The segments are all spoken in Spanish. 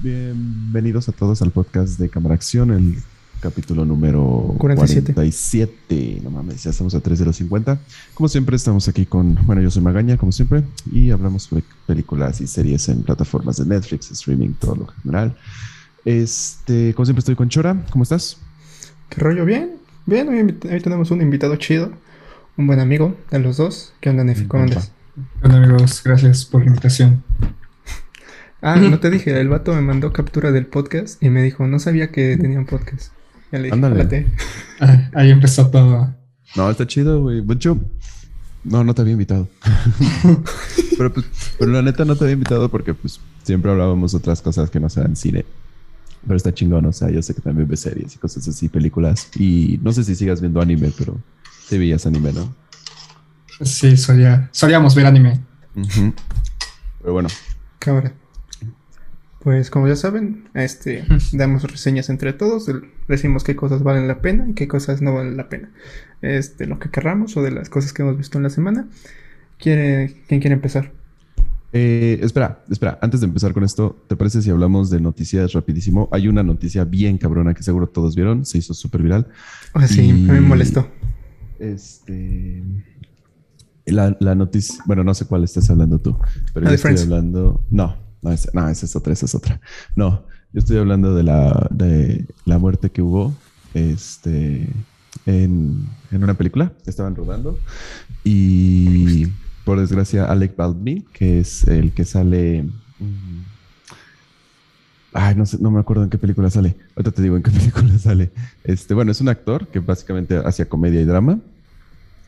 Bienvenidos a todos al podcast de Cámara Acción, el capítulo número 47. 47. No mames, ya estamos a 3 de los 50. Como siempre, estamos aquí con, bueno, yo soy Magaña, como siempre, y hablamos sobre películas y series en plataformas de Netflix, streaming, todo lo general. Este, como siempre, estoy con Chora. ¿Cómo estás? ¿Qué rollo? Bien, bien. Hoy, tenemos un invitado chido, un buen amigo de los dos. ¿Qué onda, Nefi? ¿Cómo andas? Hola amigos, gracias por la invitación. Ah, no te dije, el vato me mandó captura del podcast y me dijo, no sabía que tenía un podcast. Ya le dije, Ándale. Ah, ahí empezó todo. No, está chido, güey. Mucho. No, no te había invitado. pero, pues, pero la neta no te había invitado porque pues siempre hablábamos otras cosas que no sean cine. Pero está chingón, o sea, yo sé que también ves series y cosas así, películas. Y no sé si sigas viendo anime, pero te veías anime, ¿no? Sí, solía, solíamos ver anime. Pero bueno, Cámara. Pues como ya saben, este, damos reseñas entre todos, decimos qué cosas valen la pena y qué cosas no valen la pena. Este, lo que querramos o de las cosas que hemos visto en la semana. ¿Quiere, ¿Quién quiere empezar? Eh, espera, espera, antes de empezar con esto, ¿te parece si hablamos de noticias rapidísimo? Hay una noticia bien cabrona que seguro todos vieron, se hizo súper viral. Ah, sí, Y- a mí me molestó. Este. La, la noticia. Bueno, no sé cuál estás hablando tú, pero yo de estoy hablando. No, no, esa, esa es otra, esa es otra. No, yo estoy hablando de la, de la muerte que hubo este, en, en una película estaban rodando. Y por desgracia, Alec Baldwin, que es el que sale. mm, Ay, no sé, no me acuerdo en qué película sale. Ahorita te digo en qué película sale. Este, bueno, es un actor que básicamente hacía comedia y drama.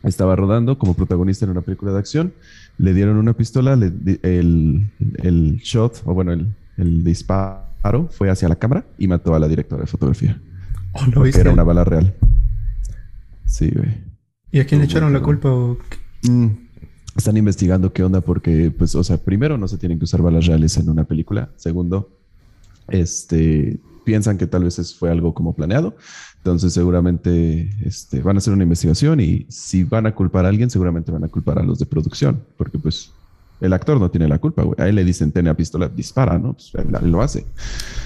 Estaba rodando como protagonista en una película de acción. Le dieron una pistola, le el, el shot, o bueno, el, el disparo fue hacia la cámara y mató a la directora de fotografía. Oh, ¿Lo Porque viste? era una bala real. Sí, güey. ¿Y a quién le echaron la culpa? o? Mm, Están investigando qué onda porque, pues, o sea, primero no se tienen que usar balas reales en una película. Segundo, este, piensan que tal vez es- fue algo como planeado. Entonces, seguramente este, van a hacer una investigación y si van a culpar a alguien, seguramente van a culpar a los de producción, porque pues el actor no tiene la culpa, güey. A él le dicen, ten la pistola, dispara, ¿no? Pues él, él lo hace.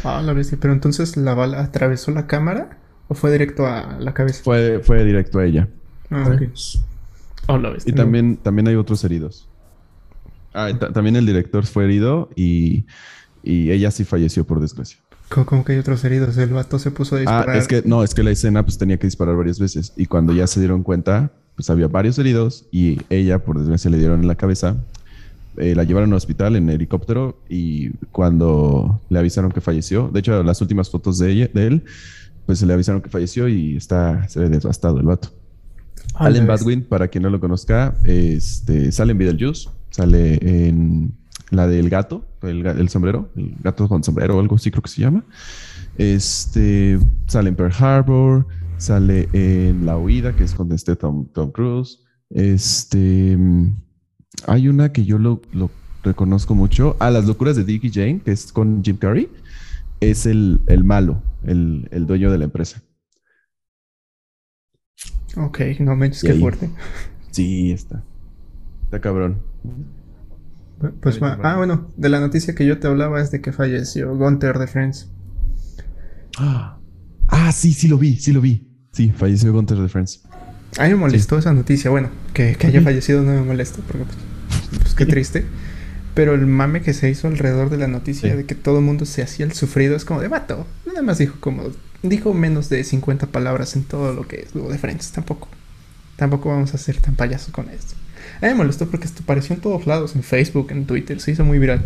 Ah, la bestia. Pero entonces la bala atravesó la cámara o fue directo a la cabeza. Fue, fue directo a ella. Ah, ok. Oh, la bestia. Y también, también hay otros heridos. Ah, también el director fue herido y, y ella sí falleció por desgracia. ¿Cómo, cómo que hay otros heridos? El vato se puso a Ah, disparar. es que no, es que la escena pues tenía que disparar varias veces y cuando ya se dieron cuenta, pues había varios heridos y ella, por desgracia, le dieron en la cabeza. Eh, la llevaron al hospital en helicóptero y cuando le avisaron que falleció, de hecho, las últimas fotos de, ella, de él, pues se le avisaron que falleció y está, se ve devastado el vato. Ah, bestia. Badwin, para quien no lo conozca, este, sale en Beetlejuice, sale en la del gato, el, el sombrero, el gato con sombrero o algo así creo que se llama. Este, sale en Pearl Harbor, sale en La Huida, que es con este Tom, Tom Cruise. Este, hay una que yo lo, lo reconozco mucho, a Las locuras de Dick y Jane, que es con Jim Carrey, es el, el malo, el, el dueño de la empresa. Ok, no Y qué fuerte. Sí, está. Está cabrón. Pues, cabrón. ah, bueno, de la noticia que yo te hablaba es de que falleció Gunther de Friends. Ah, Ah, sí, sí lo vi, sí lo vi. Sí, falleció Gunther de Friends. A mí me molestó esa noticia. Bueno, que, que haya fallecido no me molesta, porque pues, pues, qué triste. Pero el mame que se hizo alrededor de la noticia Sí. de que todo el mundo se hacía el sufrido es como de vato. Nada más dijo como. Dijo menos de 50 palabras en todo lo que es lo de Friends. Tampoco. Tampoco vamos a ser tan payasos con esto. A mí me molestó porque esto apareció en todos lados, en Facebook, en Twitter. Se hizo muy viral.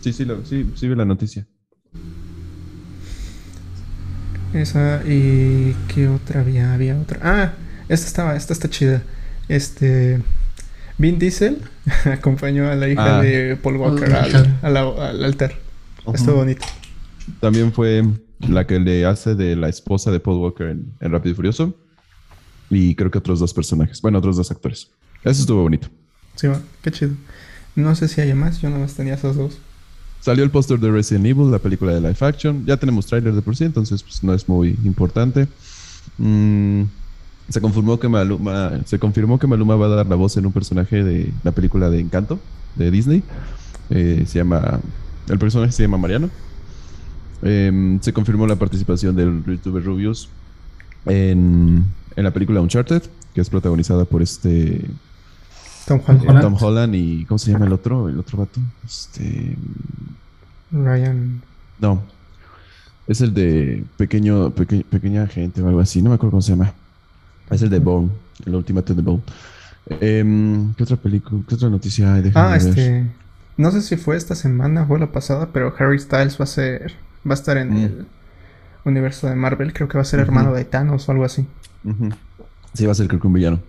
Sí, sí, lo- sí, sí vi la noticia. Esa y qué otra había, había otra. Ah, esta estaba, esta está chida. Este Vin Diesel acompañó a la hija Ah. de Paul Walker la al, al- al altar. Estuvo Ujú. bonito. También fue la que le hace de la esposa de Paul Walker en, en Rápido y Furioso. Y creo que otros dos personajes. Bueno, otros dos actores. Eso estuvo bonito. Sí, va, qué chido. No sé si hay más, yo nada más tenía esos dos. Salió el póster de Resident Evil, la película de live action. Ya tenemos tráiler de por sí, entonces pues, no es muy importante. Mm, se confirmó que Maluma, se confirmó que Maluma va a dar la voz en un personaje de la película de Encanto de Disney. Eh, se llama el personaje se llama Mariano. Em, se confirmó la participación del youtuber Rubius en, en la película Uncharted, que es protagonizada por este Tom eh, Holland. Tom Holland y ¿cómo se llama el otro? El otro vato. Este Ryan. no. Es el de pequeño, peque- pequeña gente o algo así, no me acuerdo cómo se llama. Es el de Bone, el Ultimate de Bone. Em, ¿Qué otra película? ¿Qué otra noticia hay? Déjame Ah, ver. este. No sé si fue esta semana o la pasada, pero Harry Styles va a ser. Va a estar en Mm. el universo de Marvel. Creo que va a ser hermano de Thanos o algo así. Ujú. Sí, va a ser creo que un villano.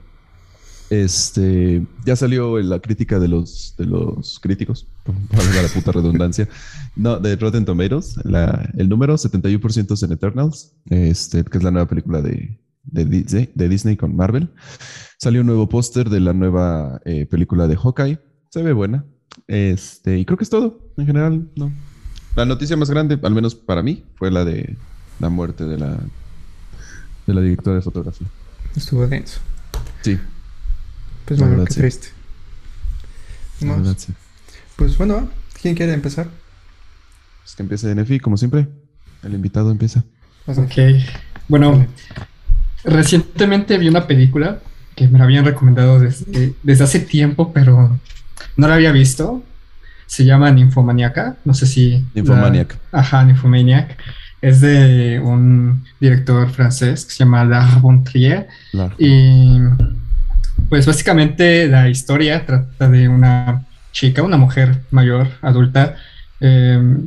Este, ya salió la crítica de los, de los críticos, valga la puta redundancia, no, de Rotten Tomatoes, la, el número 71% es en Eternals, este, que es la nueva película de, de Disney con Marvel. Salió un nuevo póster de la nueva eh, película de Hawkeye, se ve buena, este, y creo que es todo, en general, no. La noticia más grande, al menos para mí, fue la de la muerte de la, de la directora de fotografía. Estuvo denso. Sí, Pues La bueno, qué sí. triste. la verdad, sí. Pues bueno. ¿quién quiere empezar? Pues que empiece NFI, como siempre. El invitado empieza. Ok. Bueno, recientemente vi una película que me la habían recomendado desde, desde hace tiempo, pero no la había visto. Se llama Ninfomaniaca. No sé si. la- Nymphomaniac. Ajá, Nymphomaniac. Es de un director francés que se llama Lars von Trier. Claro. Y pues básicamente la historia trata de una chica, una mujer mayor, adulta, eh,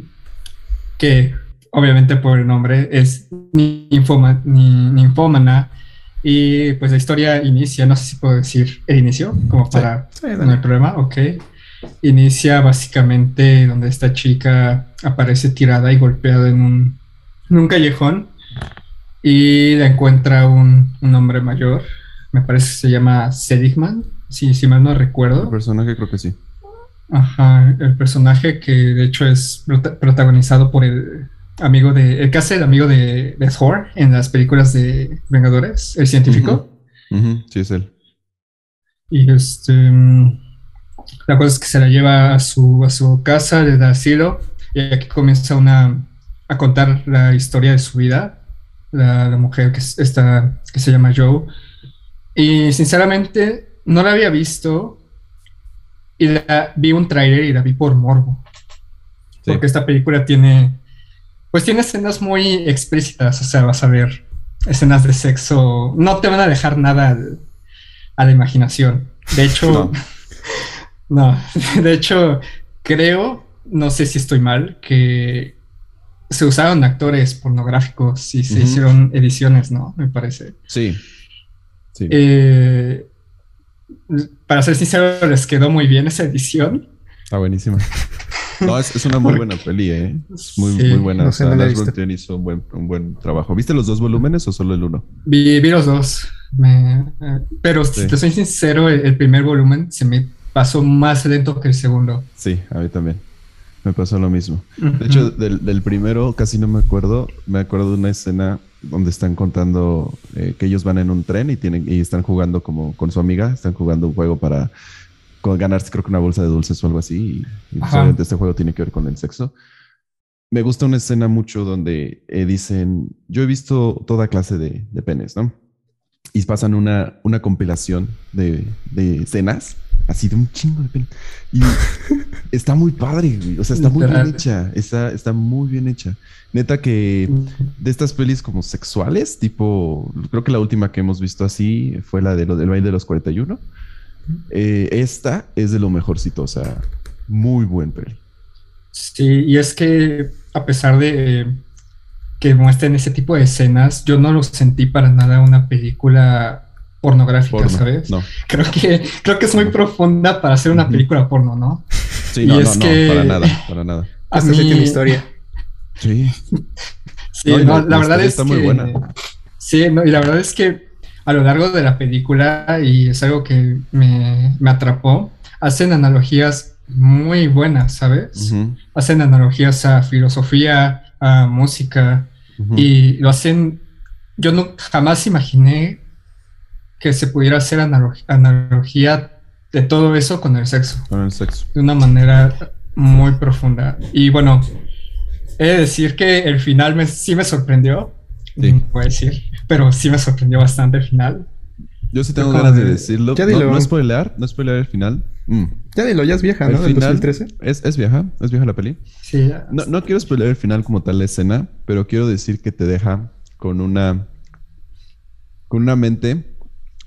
que obviamente por el nombre es ninfoma- ni- ninfómana. Y pues la historia inicia, no sé si puedo decir el inicio, como Sí. para Sí, no dale. hay problema, ok. Inicia básicamente donde esta chica aparece tirada y golpeada en un, en un callejón y la encuentra un, un hombre mayor, me parece que se llama Seligman, si, si mal no El recuerdo. personaje creo que sí. Ajá, el personaje que de hecho es prota- protagonizado por el amigo de, el que hace el amigo de, de Thor en las películas de Vengadores, el científico. Ujú, Sí, es él. Y este, la cosa es que se la lleva a su, a su casa, le da asilo, y aquí comienza una, a contar la historia de su vida, la, la mujer que, es- esta, que se llama Joe. Y sinceramente no la había visto, y la, vi un tráiler y la vi por morbo, Sí. porque esta película tiene, pues tiene escenas muy explícitas, o sea, vas a ver escenas de sexo, no te van a dejar nada al- a la imaginación. De hecho, no. de hecho, creo, no sé si estoy mal, que se usaron actores pornográficos y se hicieron ediciones, ¿no? Me parece. Sí. Sí. Eh, para ser sincero, les quedó muy bien esa edición. Está buenísima. No, es, es una muy buena peli, ¿eh? Es muy, Sí, muy buena. no o sea, no la hizo un buen, un buen trabajo. ¿Viste los dos volúmenes o solo el uno? Vi, vi los dos. Me- eh, pero Sí. si te soy sincero, el, el primer volumen se me pasó más lento que el segundo. Sí, a mí también. Me pasó lo mismo. De hecho, del, del primero casi no me acuerdo. Me acuerdo de una escena donde están contando eh, que ellos van en un tren y tienen y están jugando como con su amiga, están jugando un juego para co- ganarse creo que una bolsa de dulces o algo así. Y, y obviamente este juego tiene que ver con el sexo. Me gusta una escena mucho donde eh, dicen, yo he visto toda clase de, de penes, ¿no? Y pasan una, una compilación de, de escenas, así de un chingo de penes. Y está muy padre, güey. O sea, está muy bien hecha. Está, está muy bien hecha. Neta que de estas pelis como sexuales, tipo, creo que la última que hemos visto así fue la de lo del baile de los 41. Eh, esta es de lo mejorcito, o sea, muy buen peli. Sí, y es que a pesar de eh, que muestren ese tipo de escenas, yo no lo sentí para nada una película pornográfica, Porno. ¿sabes? No, Creo que, creo que es muy profunda para hacer una película porno, ¿no? sí, Y no, es no, que- no, para nada, para nada. A Esta sí mí- tiene historia. Sí, Sí, No, no, la- la, la verdad es está que muy buena. Sí, no, y la verdad es que a lo largo de la película, y es algo que me, me atrapó, hacen analogías muy buenas, ¿sabes? Hacen analogías a filosofía, a música, y lo hacen. Yo no jamás imaginé que se pudiera hacer analog- analogía de todo eso con el sexo, Con el sexo. de una manera muy profunda. Y bueno, he de decir que el final me, sí me sorprendió. Sí. Voy a decir, pero sí me sorprendió bastante el final. Yo sí tengo ganas de, decirlo. Ya dilo. No, no spoilear, no spoilear el final. Mm. Ya dilo, ya es vieja, ¿no? El final 2013. Es, es vieja, es vieja la peli. Sí. No, no quiero spoilear el final como tal la escena, pero quiero decir que te deja con una con una mente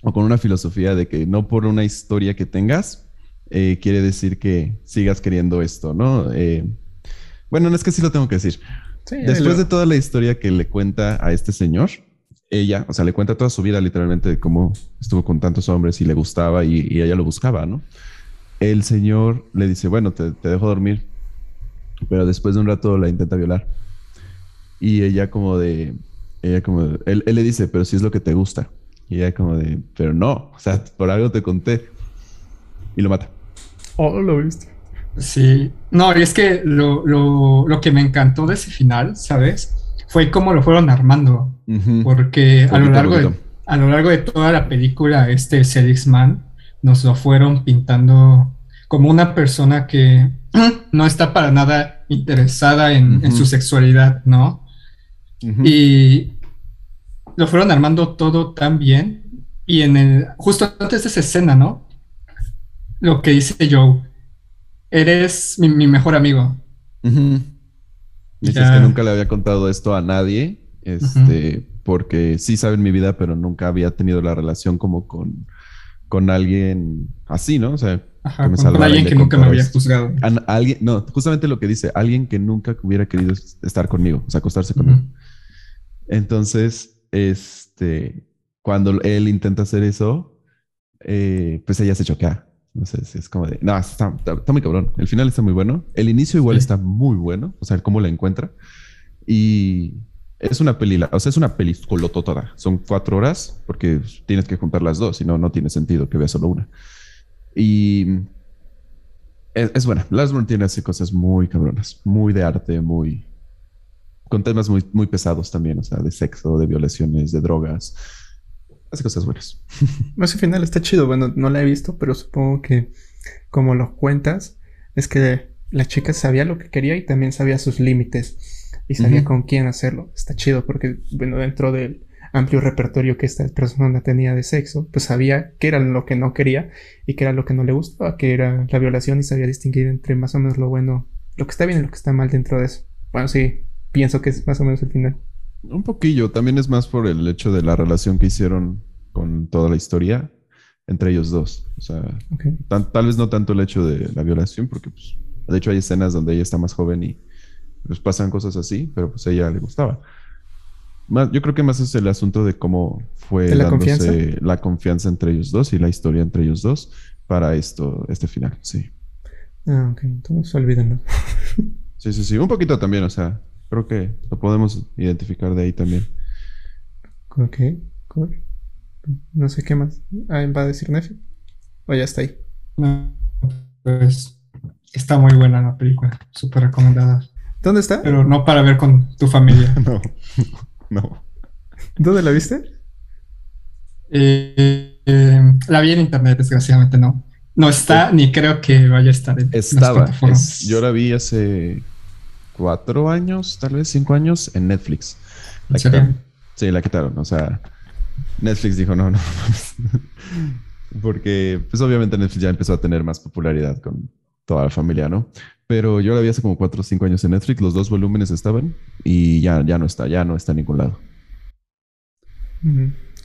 o con una filosofía de que no por una historia que tengas eh, quiere decir que sigas queriendo esto, ¿no? Eh, bueno, no es que sí lo tengo que decir. Después de toda la historia que le cuenta a este señor, ella, o sea, le cuenta toda su vida literalmente de cómo estuvo con tantos hombres y le gustaba y, ella lo buscaba, ¿no? El señor le dice, bueno, te, dejo dormir, pero después de un rato la intenta violar. Y ella como de, ella como, él, él le dice, pero si es lo que te gusta. Y ella como de, pero no, o sea, por algo te conté. Y lo mata. Oh, lo viste. Sí, no, y es que lo, lo, lo que me encantó de ese final, ¿sabes? Fue cómo lo fueron armando. Porque a lo, largo de, a lo largo de toda la película, este Man nos lo fueron pintando como una persona que no está para nada interesada en, su sexualidad, ¿no? Y lo fueron armando todo tan bien. Y en el, justo antes de esa escena, ¿no? Lo que dice Joe, eres mi, mejor amigo. Dices que nunca le había contado esto a nadie, este, porque sí saben mi vida, pero nunca había tenido la relación como con, con alguien así, ¿no? O sea, que con, alguien que nunca me había juzgado. alguien, no, justamente lo que dice, alguien que nunca hubiera querido estar conmigo, o sea, acostarse conmigo. Entonces, este, cuando él intenta hacer eso, eh, pues ella se choquea. No sé si es como de. No, está, muy cabrón. El final está muy bueno. El inicio igual está muy bueno. O sea, cómo la encuentra. Y es una peli, o sea, es una película toda. Son cuatro horas porque tienes que juntar las dos, si no, no tiene sentido que veas solo una. Y es, buena. Last tiene así cosas muy cabronas, muy de arte, muy. Con temas muy, muy pesados también, o sea, de sexo, de violaciones, de drogas hace cosas buenas. Ese final está chido. Bueno, no la he visto, pero supongo que como lo cuentas, es que la chica sabía lo que quería y también sabía sus límites y sabía con quién hacerlo. Está chido porque, bueno, dentro del amplio repertorio que esta persona tenía de sexo, pues sabía qué era lo que no quería y qué era lo que no le gustaba, que era la violación y sabía distinguir entre más o menos lo bueno, lo que está bien y lo que está mal dentro de eso. Bueno, sí, pienso que es más o menos el final. Un poquillo, también es más por el hecho de la relación que hicieron con toda la historia entre ellos dos. O sea, tal vez no tanto el hecho de la violación, porque pues, de hecho hay escenas donde ella está más joven y pues pasan cosas así, pero pues a ella le gustaba. Más, yo creo que más es el asunto de cómo fue la confianza? la confianza entre ellos dos y la historia entre ellos dos para esto, este final, sí. Ah, ok, entonces olvídenlo. sí, sí, sí, un poquito también, o sea, Creo que lo podemos identificar de ahí también. Ok, cool. No sé qué más. Ah, ¿Va a decir Nefi? ¿O ya está ahí? pues está muy buena la película. Súper recomendada. ¿Dónde está? Pero no para ver con tu familia. no, no. ¿Dónde la viste? Eh, eh, la vi en internet, desgraciadamente no. No está, ni creo que vaya a estar en Estaba. yo la vi hace cuatro años, tal vez cinco años, en Netflix. La quitaron. Sí, la quitaron. O sea, Netflix dijo, no, no. Porque, pues obviamente Netflix ya empezó a tener más popularidad con toda la familia, ¿no? Pero yo la vi hace como cuatro o cinco años en Netflix, los dos volúmenes estaban y ya, ya no está, ya no está en ningún lado.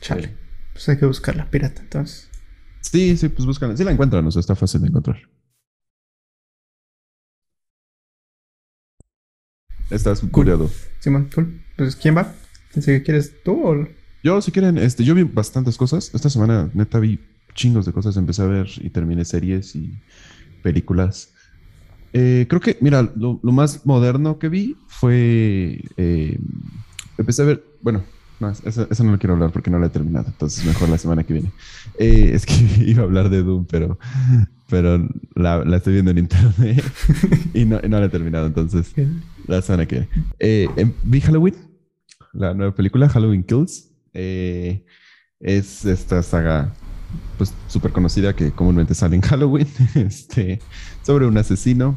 chale. Pues hay que buscar la pirata entonces. Sí, sí, pues buscan. Sí la encuentran, o sea, está fácil de encontrar. Estás cool. Simón, cool. Pues, ¿quién va? ¿Quieres tú o...? Yo, si quieren, este, yo vi bastantes cosas. Esta semana, neta, vi chingos de cosas. Empecé a ver y terminé series y películas. Eh, creo que, mira, lo, más moderno que vi fue... Eh, empecé a ver, bueno, no, eso, no lo quiero hablar porque no lo he terminado, entonces mejor la semana que viene. Eh, es que iba a hablar de Doom, pero, pero la, estoy viendo en internet y no, no la he terminado, entonces la semana que viene. Eh, em, vi Halloween, la nueva película, Halloween Kills. Eh, es esta saga pues súper conocida que comúnmente sale en Halloween, este, sobre un asesino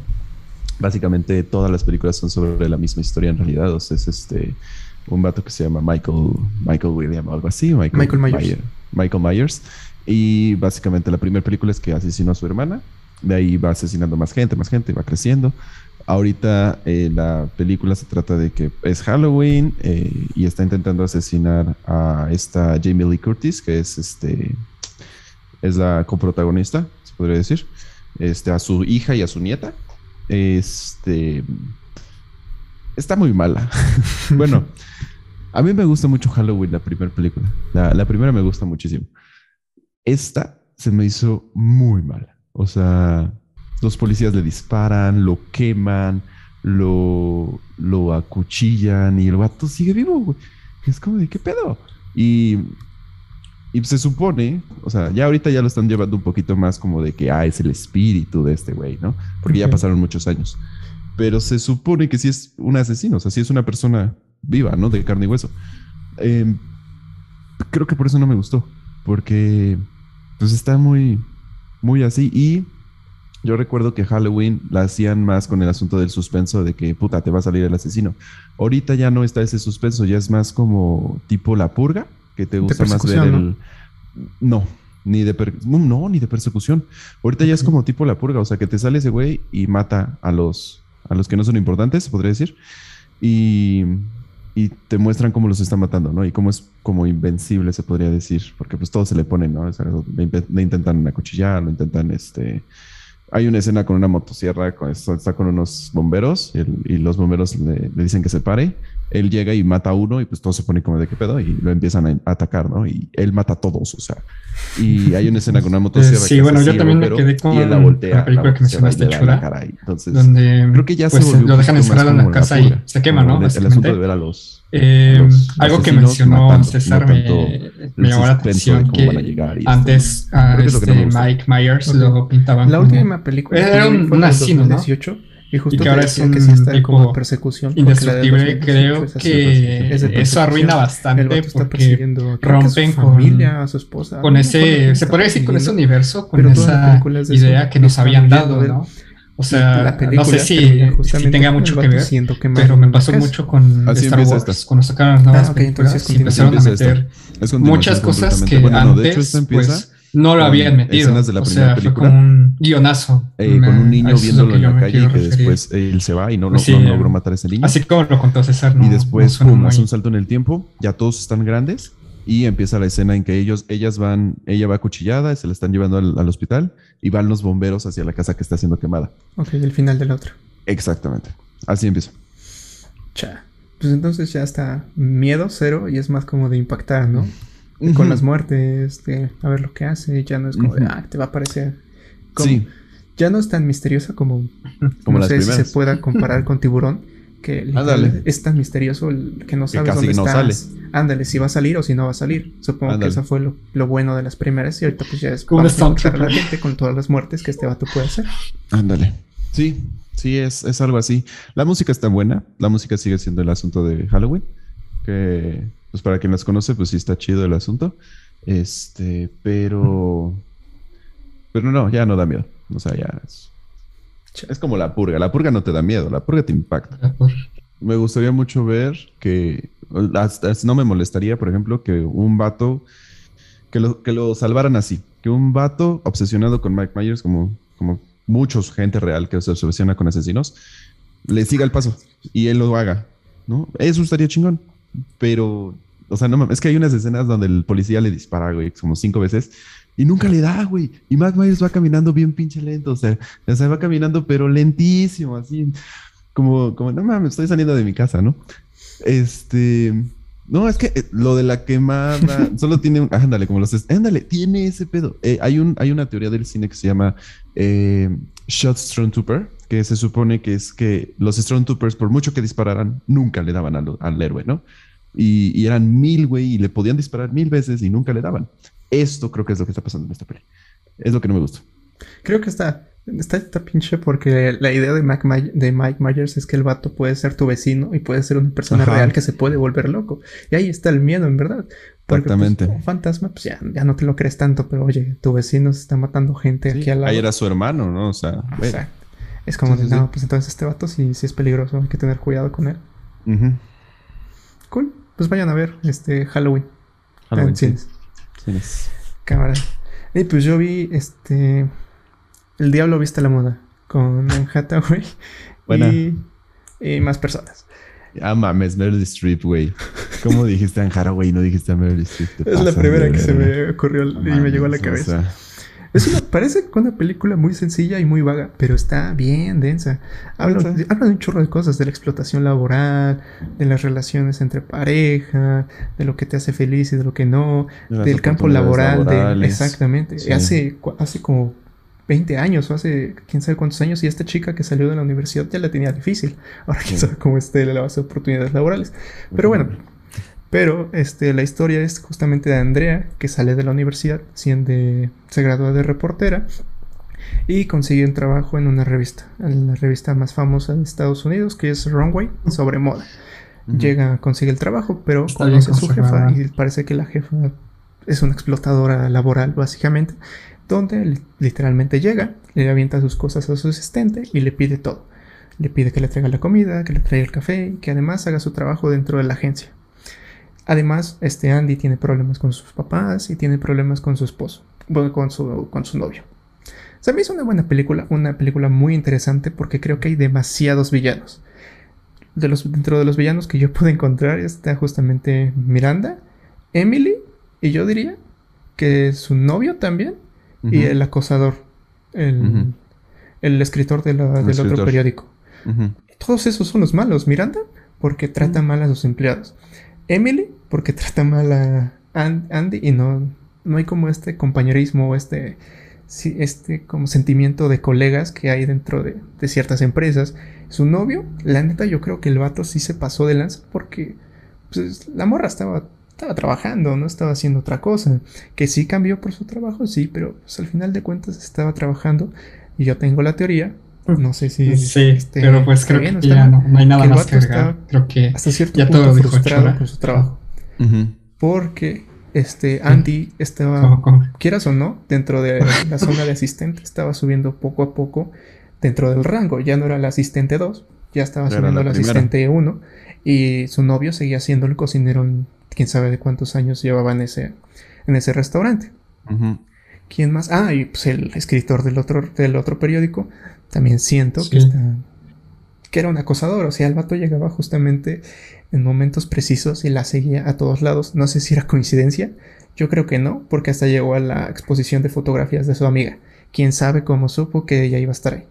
básicamente todas las películas son sobre la misma historia en realidad. O sea, es este un vato que se llama Michael, Michael William o algo así. Michael, Myers. Michael Myers. Y básicamente la primera película es que asesinó a su hermana. De ahí va asesinando más gente, más gente, va creciendo. Ahorita eh, la película se trata de que es Halloween eh, y está intentando asesinar a esta Jamie Lee Curtis, que es este es la coprotagonista, se podría decir, este, a su hija y a su nieta. Este está muy mala. bueno, a mí me gusta mucho Halloween, la primera película. La, primera me gusta muchísimo. Esta se me hizo muy mala. O sea, los policías le disparan, lo queman, lo, lo acuchillan y el vato sigue vivo, Es como de qué pedo. Y, y se supone, o sea, ya ahorita ya lo están llevando un poquito más como de que, ah, es el espíritu de este güey, ¿no? Porque ya pasaron muchos años pero se supone que sí es un asesino, o sea, sí es una persona viva, ¿no? De carne y hueso. Em, creo que por eso no me gustó, porque pues está muy, muy así. Y yo recuerdo que Halloween la hacían más con el asunto del suspenso de que puta, te va a salir el asesino. Ahorita ya no está ese suspenso, ya es más como tipo la purga, que te gusta más ver el. No, ni de no, ni de persecución. Ahorita ya es como tipo la purga, o sea, que te sale ese güey y mata a los a los que no son importantes, podría decir, y, y te muestran cómo los está matando, ¿no? Y cómo es como invencible, se podría decir, porque pues todo se le pone, ¿no? le, intentan acuchillar, lo intentan, este... Hay una escena con una motosierra, con, está con unos bomberos y, los bomberos le, le, dicen que se pare él llega y mata a uno y pues todo se pone como de qué pedo y lo empiezan a atacar, ¿no? Y él mata a todos, o sea. Y hay una escena con una motosierra. sí, bueno, yo también me quedé con y la, voltea, la película que mencionaste, Chura. Entonces, donde creo que ya pues, se lo dejan encerrado en la casa y se quema, ¿no? El, asunto de ver a los. Eh, algo que mencionó César me, me llamó la atención que antes a este Mike Myers lo pintaban La última película era un, un asesino, ¿no? Y justo que ahora es un que sí está como persecución. Indestructible, creo que eso arruina bastante porque rompen con, familia, a su esposa. Con ese, se podría decir con ese universo, con esa idea que nos habían dado, ¿no? O sea, no sé si, si tenga mucho que ver, pero me pasó mucho con Star Wars. Cuando sacaron las nuevas ah, películas y empezaron a meter muchas cosas que antes, pues, no lo habían metido. Escenas de la o primera sea, película. Fue como un guionazo. Eh, con un niño viéndolo en la calle y que después él se va y no, no, logró matar a ese niño. Así como lo contó César. No, y después, pum, hace un salto en el tiempo. Ya todos están grandes y empieza la escena en que ellos, ellas van, ella va cuchillada, se la están llevando al, al, hospital y van los bomberos hacia la casa que está siendo quemada. Ok, el final del otro. Exactamente. Así empieza. Cha. Pues entonces ya está miedo cero y es más como de impactar, ¿no? con las muertes, de a ver lo que hace, ya no es como de, ah, te va a aparecer. sí. Ya no es tan misteriosa como, como no sé si se pueda comparar con Tiburón, que es tan misterioso que no sabes dónde no está. Ándale, si va a salir o si no va a salir. Supongo que eso fue lo, bueno de las primeras y ahorita pues ya es como a la gente con todas las muertes que este vato puede hacer. Ándale. Sí, sí, es, es algo así. La música está buena, la música sigue siendo el asunto de Halloween, que pues para quien las conoce, pues sí está chido el asunto. Este, pero. Pero no, ya no da miedo. O sea, ya es. Es como la purga. La purga no te da miedo, la purga te impacta. Me gustaría mucho ver que. no me molestaría, por ejemplo, que un vato. Que lo, que lo salvaran así. Que un vato obsesionado con Mike Myers, como, como muchos gente real que se obsesiona con asesinos, le siga el paso y él lo haga. ¿no? Eso estaría chingón. Pero o sea, no es que hay unas escenas donde el policía le dispara, güey, como cinco veces y nunca le da, güey. Y Matt Myers va caminando bien pinche lento, o sea, o sea, va caminando pero lentísimo, así como, como, no mames, estoy saliendo de mi casa, ¿no? Este, no, es que eh, lo de la quemada solo tiene un, ándale, como los, ándale, tiene ese pedo. Eh, hay, un, hay una teoría del cine que se llama eh, Shot Stormtrooper, que se supone que es que los Stormtroopers, por mucho que dispararan, nunca le daban al, al héroe, ¿no? Y, eran mil, güey, y le podían disparar mil veces y nunca le daban. Esto creo que es lo que está pasando en esta peli. Es lo que no me gusta. Creo que está, está, está pinche porque la idea de, Mike, de Mike Myers es que el vato puede ser tu vecino y puede ser una persona real que se puede volver loco. Y ahí está el miedo, en verdad. Porque, pues, Exactamente. un fantasma, pues ya, ya, no te lo crees tanto, pero oye, tu vecino se está matando gente aquí al lado. Ahí era su hermano, ¿no? O sea, Exacto. Es como, de, no, pues entonces este vato sí, sí es peligroso, hay que tener cuidado con él. Cool. Pues vayan a ver este Halloween. Halloween. Cámara. Y pues yo vi este. El Diablo Viste la Moda con Hathaway. Y, y más personas. Ah, mames, Meryl Streep, güey. ¿Cómo dijiste a Hathaway y no dijiste a Meryl Streep? Es la primera que se me ocurrió y me llegó a la cabeza. Es una, parece una película muy sencilla y muy vaga, pero está bien densa. Habla, de un chorro de cosas, de la explotación laboral, de las relaciones entre pareja, de lo que te hace feliz y de lo que no, del campo laboral, exactamente. Hace, hace como 20 años o hace quién sabe cuántos años y esta chica que salió de la universidad ya la tenía difícil. Ahora quién sabe cómo esté las oportunidades laborales. Pero bueno, pero este, la historia es justamente de Andrea, que sale de la universidad, siendo, se gradúa de reportera y consigue un trabajo en una revista, en la revista más famosa de Estados Unidos, que es Runway, sobre moda. Llega, consigue el trabajo, pero conoce a su jefa y parece que la jefa es una explotadora laboral, básicamente, donde literalmente llega, le avienta sus cosas a su asistente y le pide todo. Le pide que le traiga la comida, que le traiga el café y que además haga su trabajo dentro de la agencia. Además, este Andy tiene problemas con sus papás y tiene problemas con su esposo, bueno, con su, con su novio. Se me hizo una buena película, una película muy interesante porque creo que hay demasiados villanos. De los, dentro de los villanos que yo pude encontrar está justamente Miranda, Emily y yo diría que su novio también y el acosador, el, escritor del otro periódico. Todos esos son los malos. Miranda porque trata mal a sus empleados. Emily, porque trata mal a Andy y no, no hay como este compañerismo, este, este como sentimiento de colegas que hay dentro de, ciertas empresas. Su novio, la neta, yo creo que el vato sí se pasó de lanza porque pues, la morra estaba, estaba trabajando, no estaba haciendo otra cosa. Que sí cambió por su trabajo, sí, pero pues, al final de cuentas estaba trabajando. Y yo tengo la teoría no sé si. Sí, este, pero pues creo que ya no, hay nada más que agregar. Creo que hasta cierto ya punto todo frustrado con su trabajo. Porque este Andy estaba, quieras o no, dentro de la zona de asistente, estaba subiendo poco a poco dentro del rango. Ya no era el asistente 2, ya estaba subiendo el asistente 1. Y su novio seguía siendo el cocinero, quién sabe de cuántos años llevaba en ese, en ese restaurante. ¿Quién más? Ah, y pues el escritor del otro, del otro periódico también siento que, que era un acosador. O sea, el vato llegaba justamente en momentos precisos y la seguía a todos lados. No sé si era coincidencia. Yo creo que no, porque hasta llegó a la exposición de fotografías de su amiga. Quién sabe cómo supo que ella iba a estar ahí.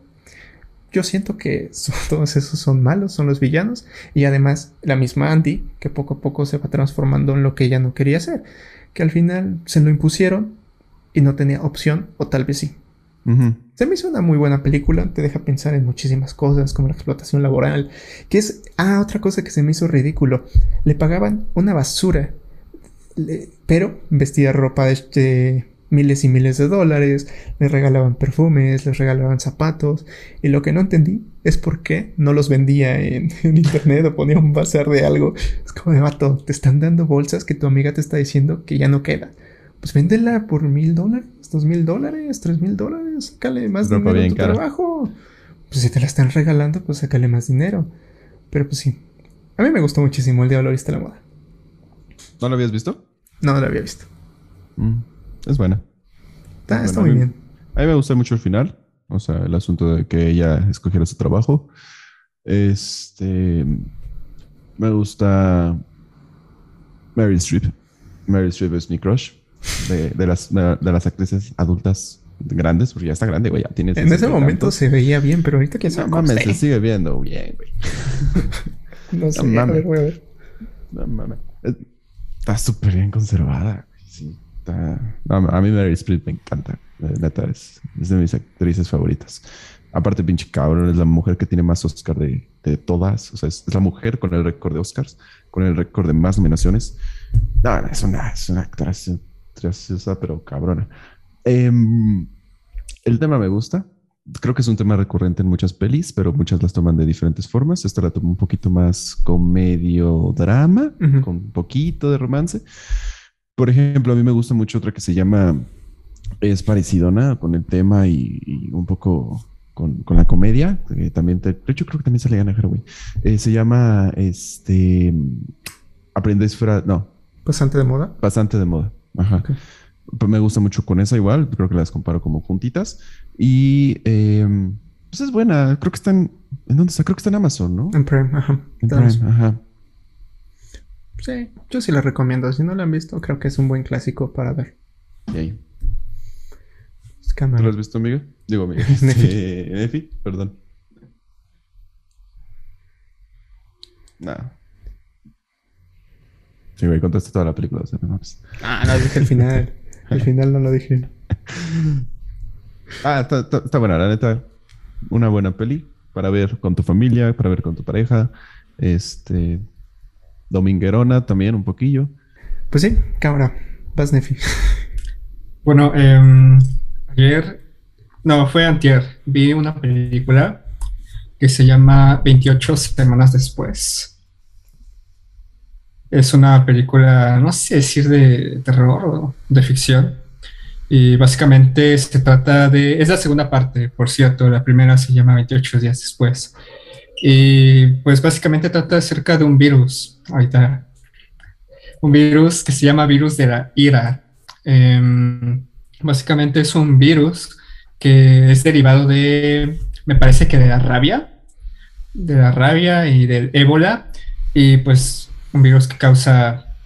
Yo siento que todos esos son malos, son los villanos. Y además, la misma Andy, que poco a poco se va transformando en lo que ella no quería ser. Que al final se lo impusieron y no tenía opción, o tal vez sí. Se me hizo una muy buena película, te deja pensar en muchísimas cosas como la explotación laboral, que es, ah, otra cosa que se me hizo ridículo, le pagaban una basura, pero vestía ropa de, miles y miles de dólares, le regalaban perfumes, les regalaban zapatos, y lo que no entendí es por qué no los vendía en, en internet o ponía un bazar de algo. Es como de vato, te están dando bolsas que tu amiga te está diciendo que ya no queda pues véndela por mil dólares, dos mil dólares, tres mil dólares, sácale más dinero a tu trabajo. Pues si te la están regalando, pues sácale más dinero. Pero pues sí. A mí me gustó muchísimo el Diablo Viste la Moda. ¿No lo habías visto? No, lo había visto. Mm, es buena. Está, muy bien. A mí me gustó mucho el final. O sea, el asunto de que ella escogiera su trabajo. Este. Me gusta. Mary Streep. Mary Streep es mi crush de, las, de, las actrices adultas grandes, porque ya está grande, güey. en ese momento se veía bien, pero ahorita que se No mames, se sigue viendo bien, güey. no sé, no, a ver, voy a ver. No mames. Está súper bien conservada. Sí, está... a mí Mary Streep me encanta. Neta, es, es, de mis actrices favoritas. Aparte, pinche cabrón, es la mujer que tiene más Oscar de, de todas. O sea, es, la mujer con el récord de Oscars, con el récord de más nominaciones. No, es una, es una actriz graciosa, pero cabrona. Em, el tema me gusta. Creo que es un tema recurrente en muchas pelis, pero muchas las toman de diferentes formas. Esta la tomo un poquito más comedio drama, con un poquito de romance. Por ejemplo, a mí me gusta mucho otra que se llama Es parecidona con el tema y, un poco con, la comedia. también te, de hecho, creo que también sale Anna Haraway. Eh, se llama este Aprendes fuera. No. Pasante de moda. Pasante de moda. Ajá. Me gusta mucho con esa igual. Creo que las comparo como juntitas. Y em, pues es buena. Creo que están. ¿En dónde está? Creo que está en Amazon, ¿no? En Prime, ajá. En Prime, ajá. Sí, yo sí la recomiendo. Si no la han visto, creo que es un buen clásico para ver. Y ¿Tú lo has visto, amiga? Digo, amiga. Nefi, perdón. Nada. Sí, güey, contaste toda la película. Ah, no, dije el final. el final no lo dije. Ah, está, está, buena, la neta. Una buena peli para ver con tu familia, para ver con tu pareja. Este. Dominguerona también, un poquillo. Pues sí, cámara. Vas, Nefi. Bueno, eh, ayer, no, fue antier, vi una película que se llama 28 semanas después. Es una película, no sé decir de terror o de ficción. Y básicamente se trata de, es la segunda parte, por cierto, la primera se llama 28 días después. Y pues básicamente trata acerca de un virus, ahorita, un virus que se llama virus de la ira. Em, básicamente es un virus que es derivado de, me parece que de la rabia, de la rabia y del ébola, y pues un virus que causa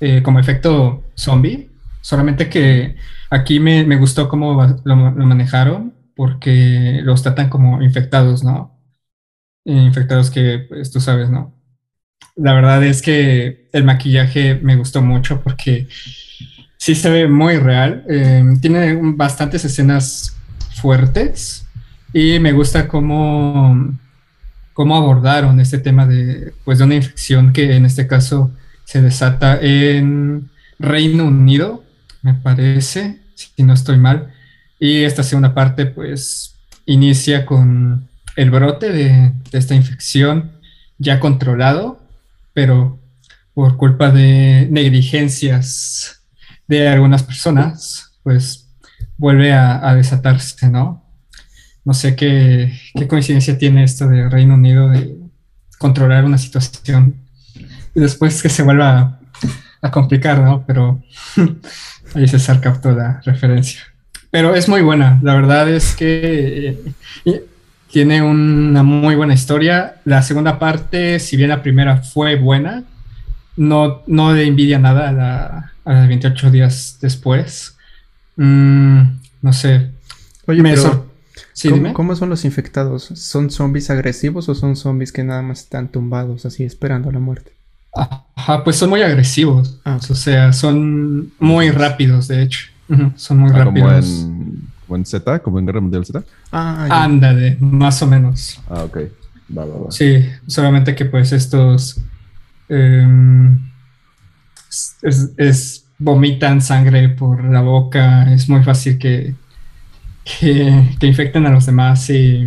eh, como efecto zombie, solamente que aquí me, gustó cómo lo, manejaron, porque los tratan como infectados, ¿no? Infectados que, pues tú sabes, ¿no? La verdad es que el maquillaje me gustó mucho porque sí se ve muy real. Eh, tiene bastantes escenas fuertes y me gusta cómo, cómo abordaron este tema de, pues, de una infección que en este caso se desata en Reino Unido, me parece, si no estoy mal. Y esta segunda parte, pues, inicia con el brote de, esta infección ya controlado, pero por culpa de negligencias de algunas personas, pues vuelve a, desatarse, ¿no? No sé qué, coincidencia tiene esto de Reino Unido de controlar una situación y después que se vuelva a, complicar, ¿no? Pero ahí César captó la referencia. Pero es muy buena, la verdad es que eh, tiene una muy buena historia. La segunda parte, si bien la primera fue buena, no, no le envidia nada a la, a 28 días después. Mm, no sé. Oye, pero, ¿cómo, son los infectados? ¿Son zombies agresivos o son zombies que nada más están tumbados así esperando la muerte? Ajá, pues son muy agresivos. Ah. O sea, son muy rápidos, de hecho. son muy ah, rápidos. Como en, Z, como en Guerra Mundial Z. Ah, Ándale, más o menos. Ah, ok. Va, va, va. Sí, solamente que pues estos. Em, es, vomitan sangre por la boca, es muy fácil que, que, infecten a los demás y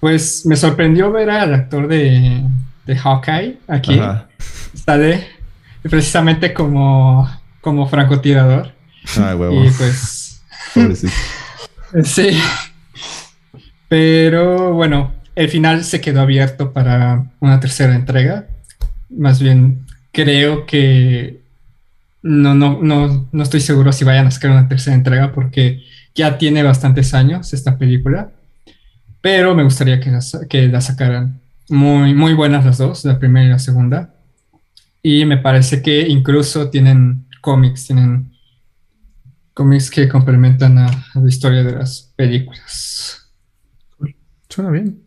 pues me sorprendió ver al actor de, de Hawkeye aquí, sale precisamente como, como francotirador. Y pues... sí. Pero bueno, el final se quedó abierto para una tercera entrega. Más bien creo que no, no, no, no estoy seguro si vayan a sacar una tercera entrega porque ya tiene bastantes años esta película, pero me gustaría que la, que la sacaran. Muy, muy buenas las dos, la primera y la segunda. Y me parece que incluso tienen cómics, tienen cómics que complementan a la historia de las películas. Suena bien.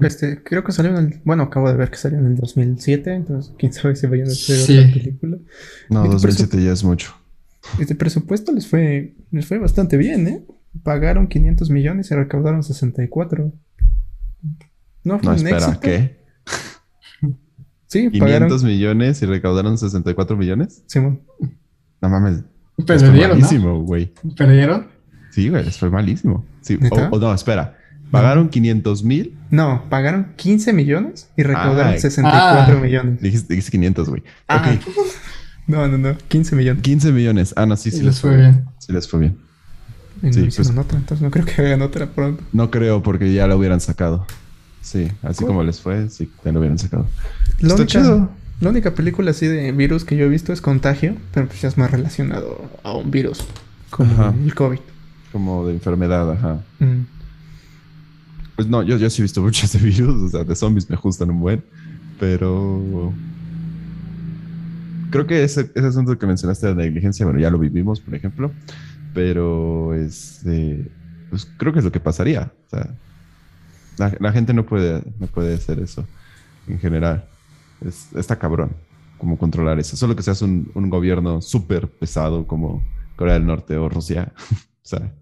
Este, creo que salió en el. Bueno, acabo de ver que salió en el 2007, entonces quién sabe si vayan a hacer otra película. No, 2007 ya es mucho. Este presupuesto les fue, les fue bastante bien, ¿eh? Pagaron 500 millones y recaudaron 64. No, fue no espera, ¿qué? Sí, 500 millones y recaudaron 64 millones. Sí, No mames. Perdieron, malísimo, güey. ¿Perdieron? Sí, güey, fue malísimo. Sí, o no, espera. ¿Pagaron 500 mil? No, pagaron 15 millones y recaudaron 64 millones. Dijiste, 500, güey. Ah. No, no, no. 15 millones. 15 millones. Ah, no, sí, sí, les, fue bien. Sí les fue bien. Y no hicieron otra, entonces no creo que hagan otra pronto. No creo, porque ya la hubieran sacado. Sí, así como les fue, sí, ya lo hubieran sacado. La única, La única película así de virus que yo he visto es Contagio, pero pues ya es más relacionado a un virus, como el COVID. Como de enfermedad, ajá. Mm. Pues no, yo, yo sí he visto muchos de virus, o sea, de zombies me gustan un buen, pero creo que ese, ese asunto que mencionaste de la negligencia, bueno, ya lo vivimos, por ejemplo, pero este, pues creo que es lo que pasaría. O sea, la, gente no puede, no puede hacer eso en general. está cabrón como controlar eso. Solo que seas un, un gobierno súper pesado como Corea del Norte o Rusia. o sea,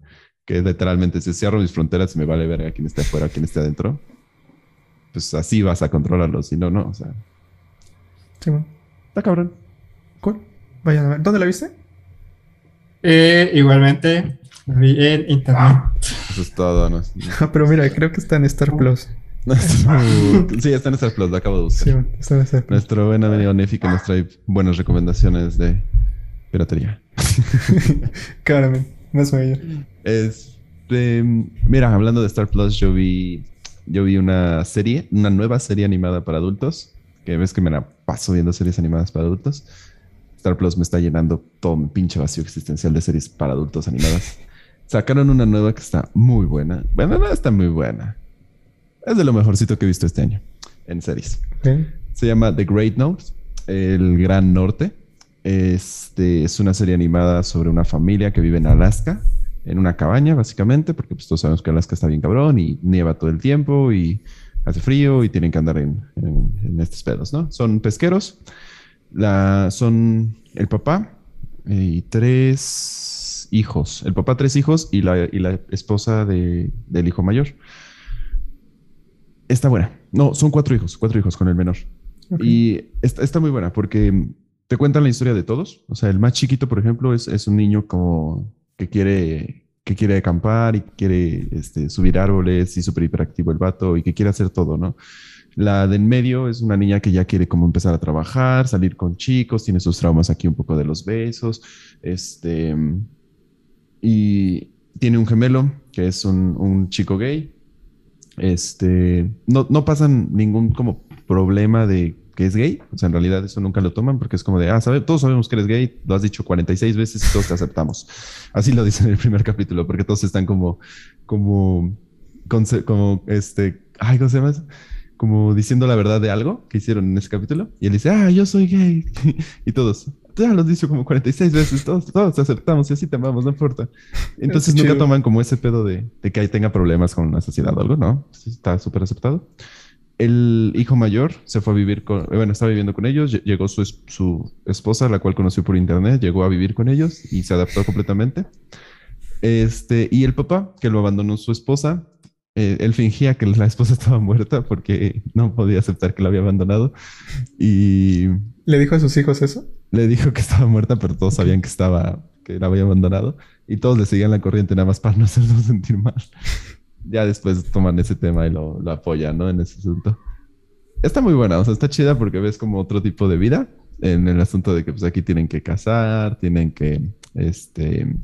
que literalmente si cierro mis fronteras y me vale ver a quién esté afuera, a quién esté adentro. Pues así vas a controlarlo. Si no, no. O sea. Sí, bueno. Está cabrón. Vayan a ver. ¿Dónde la viste? Eh, igualmente, vi en internet. Eso es todo, ¿no? Pero mira, creo que está en Star Plus. sí, está en Star Plus, lo acabo de buscar. Sí, está en Star Plus. Nuestro buen amigo Nefi que nos trae buenas recomendaciones de piratería. Claramente, más mayor. Este, mira, hablando de Star Plus, yo vi, yo vi una serie, una nueva serie animada para adultos, que ves que me la paso viendo series animadas para adultos. Star Plus me está llenando todo mi pinche vacío existencial de series para adultos animadas. Sacaron una nueva que está muy buena. Bueno, no está muy buena. Es de lo mejorcito que he visto este año en series. Se llama The Great North, El Gran Norte. Este es una serie animada sobre una familia que vive en Alaska, en una cabaña, básicamente, porque pues, todos sabemos que Alaska está bien cabrón y nieva todo el tiempo y hace frío y tienen que andar en, en estos pedos, ¿no? Son pesqueros la, son el papá y tres hijos. El papá, tres hijos y la, y la esposa de, del hijo mayor. Está buena. No, son cuatro hijos, cuatro hijos con el menor. Y está, está, muy buena porque te cuentan la historia de todos. O sea, el más chiquito, por ejemplo, es, es un niño como que quiere, que quiere acampar y quiere este, subir árboles y súper hiperactivo el vato y que quiere hacer todo, ¿no? La de en medio es una niña que ya quiere como empezar a trabajar, salir con chicos, tiene sus traumas aquí un poco de los besos, este, y tiene un gemelo que es un, chico gay. Este, no, no pasan ningún como problema de que es gay, o sea, en realidad eso nunca lo toman porque es como de, ah, ¿sabe? todos sabemos que eres gay, lo has dicho 46 veces y todos te aceptamos. Así lo dicen en el primer capítulo, porque todos están como, como, como, este, ay, ¿cómo se llama? Como diciendo la verdad de algo que hicieron en ese capítulo. Y él dice, ah, yo soy gay. y todos, ya lo has dicho como 46 veces, todos, todos aceptamos y así te amamos, no importa. Entonces nunca toman como ese pedo de, de, que ahí tenga problemas con la sociedad o algo, ¿no? Está súper aceptado. El hijo mayor se fue a vivir con, bueno, estaba viviendo con ellos, llegó su, su esposa, la cual conoció por internet, llegó a vivir con ellos y se adaptó completamente. Este, y el papá, que lo abandonó su esposa, eh, él fingía que la esposa estaba muerta porque no podía aceptar que la había abandonado. Y. ¿Le dijo a sus hijos eso? Le dijo que estaba muerta, pero todos sabían que estaba, que la había abandonado. Y todos le seguían la corriente nada más para no hacerlo sentir mal. ya después toman ese tema y lo, lo apoyan, ¿no? En ese asunto. Está muy buena, o sea, está chida porque ves como otro tipo de vida en el asunto de que pues aquí tienen que cazar, tienen que, este,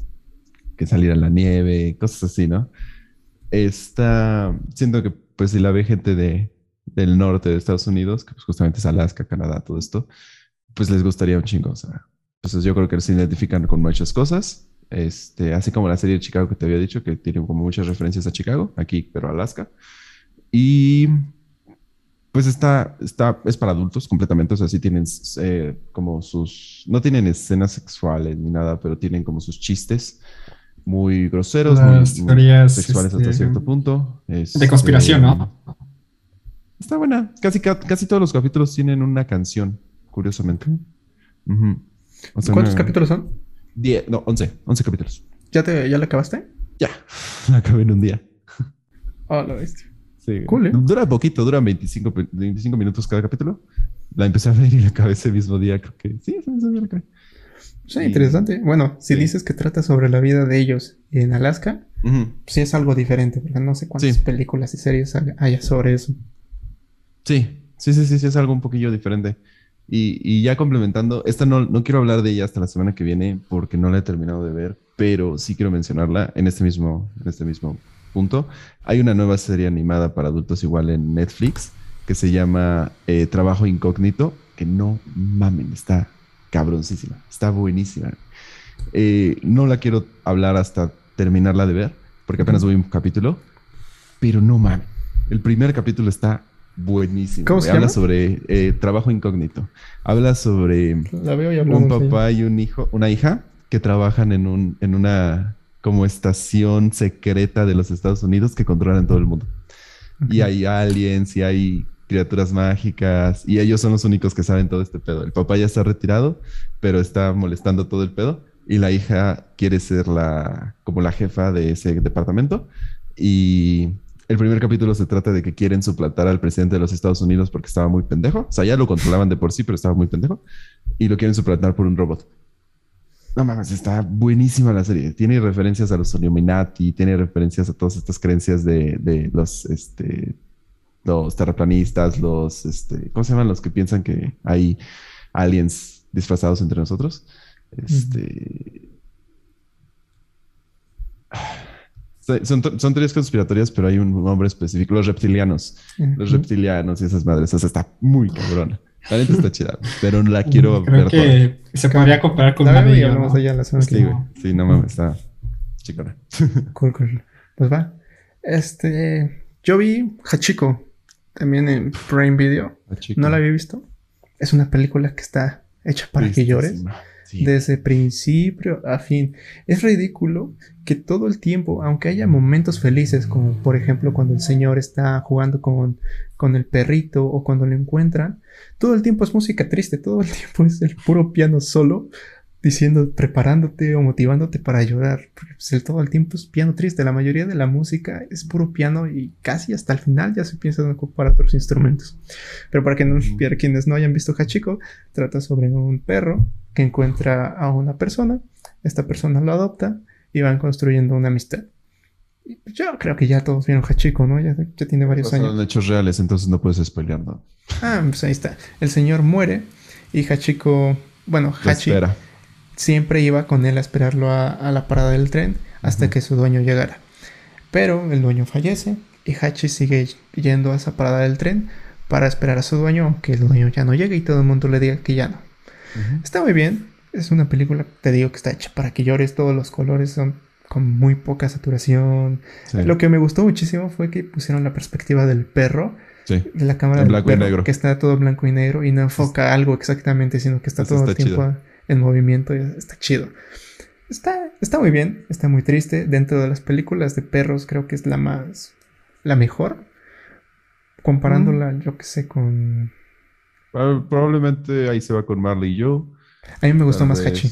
que salir a la nieve, cosas así, ¿no? Está, siento que pues si la ve gente de, del norte de Estados Unidos, que pues justamente es Alaska, Canadá, todo esto, pues les gustaría un chingo. O pues yo creo que se identifican con muchas cosas. Este, así como la serie de Chicago que te había dicho, que tiene como muchas referencias a Chicago, aquí, pero Alaska. Y pues está, está, es para adultos completamente, o tienen eh, como sus, no tienen escenas sexuales ni nada, pero tienen como sus chistes muy groseros, muy, sexuales hasta este, cierto punto. de conspiración, ¿no? Está buena. Casi, casi todos los capítulos tienen una canción, curiosamente. ¿Cuántos capítulos son? Diez, no, once. Once capítulos. ¿Ya, te, ¿Ya la acabaste? Ya. La acabé en un día. Oh, lo viste. Sí. Cool, ¿eh? Dura poquito, dura 25, 25 minutos cada capítulo. La empecé a ver y la acabé ese mismo día. Creo que sí, ese mismo día la acabé. Sí, interesante. Bueno, si dices que trata sobre la vida de ellos en Alaska, sí es algo diferente, porque no sé cuántas películas y series haya sobre eso. Sí, sí, sí, sí, sí, es algo un poquillo diferente. Y, ya complementando, esta no, no quiero hablar de ella hasta la semana que viene porque no la he terminado de ver, pero sí quiero mencionarla en este mismo, en este mismo punto. Hay una nueva serie animada para adultos igual en Netflix que se llama eh, Trabajo Incógnito, que no mamen, está cabroncísima, está buenísima. Eh, no la quiero hablar hasta terminarla de ver, porque apenas voy un capítulo, pero no mames. El primer capítulo está buenísimo. ¿Cómo se Habla llama? sobre eh, trabajo incógnito. Habla sobre un papá y un hijo, una hija que trabajan en un, en una como estación secreta de los Estados Unidos que controlan todo el mundo. Y hay aliens y hay criaturas mágicas y ellos son los únicos que saben todo este pedo. El papá ya está retirado, pero está molestando todo el pedo y la hija quiere ser la como la jefa de ese departamento y el primer capítulo se trata de que quieren suplantar al presidente de los Estados Unidos porque estaba muy pendejo. O sea, ya lo controlaban de por sí, pero estaba muy pendejo. Y lo quieren suplantar por un robot. No mames, está buenísima la serie. Tiene referencias a los Illuminati, tiene referencias a todas estas creencias de, de los, este, los terraplanistas, los, este, ¿cómo se llaman los que piensan que hay aliens disfrazados entre nosotros? Este. Son, son teorías conspiratorias, pero hay un nombre específico. Los reptilianos. Los reptilianos y esas madres. O sea, está muy cabrón. La neta está chida, pero la quiero Creo ver toda. que se podría comparar con Marillo, hablamos ¿no? allá la que Sí, güey. Sí, no mames, está chicona. Cool, cool. Pues va. Este. Yo vi Hachiko. También en Prime Video. ¿No la había visto? Es una película que está hecha para que llores. Sí. Desde principio a fin. Es ridículo que todo el tiempo, aunque haya momentos felices, como por ejemplo cuando el señor está jugando con, con el perrito o cuando lo encuentran, todo el tiempo es música triste, todo el tiempo es el puro piano solo, diciendo, preparándote o motivándote para llorar. Porque pues, el, todo el tiempo es piano triste. La mayoría de la música es puro piano y casi hasta el final ya se piensa en ocupar otros instrumentos. Pero para, que no, para quienes no hayan visto Hachiko, trata sobre un perro que encuentra a una persona, esta persona lo adopta y van construyendo una amistad. Pues yo creo que ya todos vieron Hachiko, ¿no? Ya, ya tiene varios años. Son hechos reales, entonces no puedes spoilear, ¿no? Ah, pues ahí está. El señor muere y Hachiko, bueno, Hachi espera. Siempre iba con él a esperarlo a, a la parada del tren hasta que su dueño llegara. Pero el dueño fallece y Hachi sigue yendo a esa parada del tren para esperar a su dueño, aunque el dueño ya no llegue y todo el mundo le diga que ya no. Está muy bien. Es una película, te digo, que está hecha para que llores. Todos los colores son con muy poca saturación. Sí. Lo que me gustó muchísimo fue que pusieron la perspectiva del perro, Sí. de la cámara En del blanco y perro, negro. que está todo blanco y negro y no enfoca algo exactamente, sino que está Eso todo el tiempo chido. En movimiento. y está chido. Está, está muy bien, está muy triste. Dentro de las películas de perros, creo que es la más. la mejor. Comparándola, Mm. yo que sé, con. Prob- Probablemente ahí se va con Marley y yo. A mí me gustó Tal más vez- Hachi.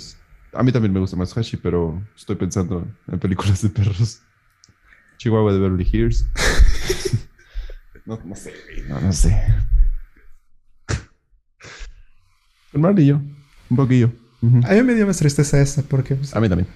A mí también me gusta más Hachi, pero estoy pensando en películas de perros. Chihuahua de Beverly Hills. no, no sé, no, no sé. Con Marley y yo. Un poquillo. Ujú. A mí me dio más tristeza esta porque pues, A mí también.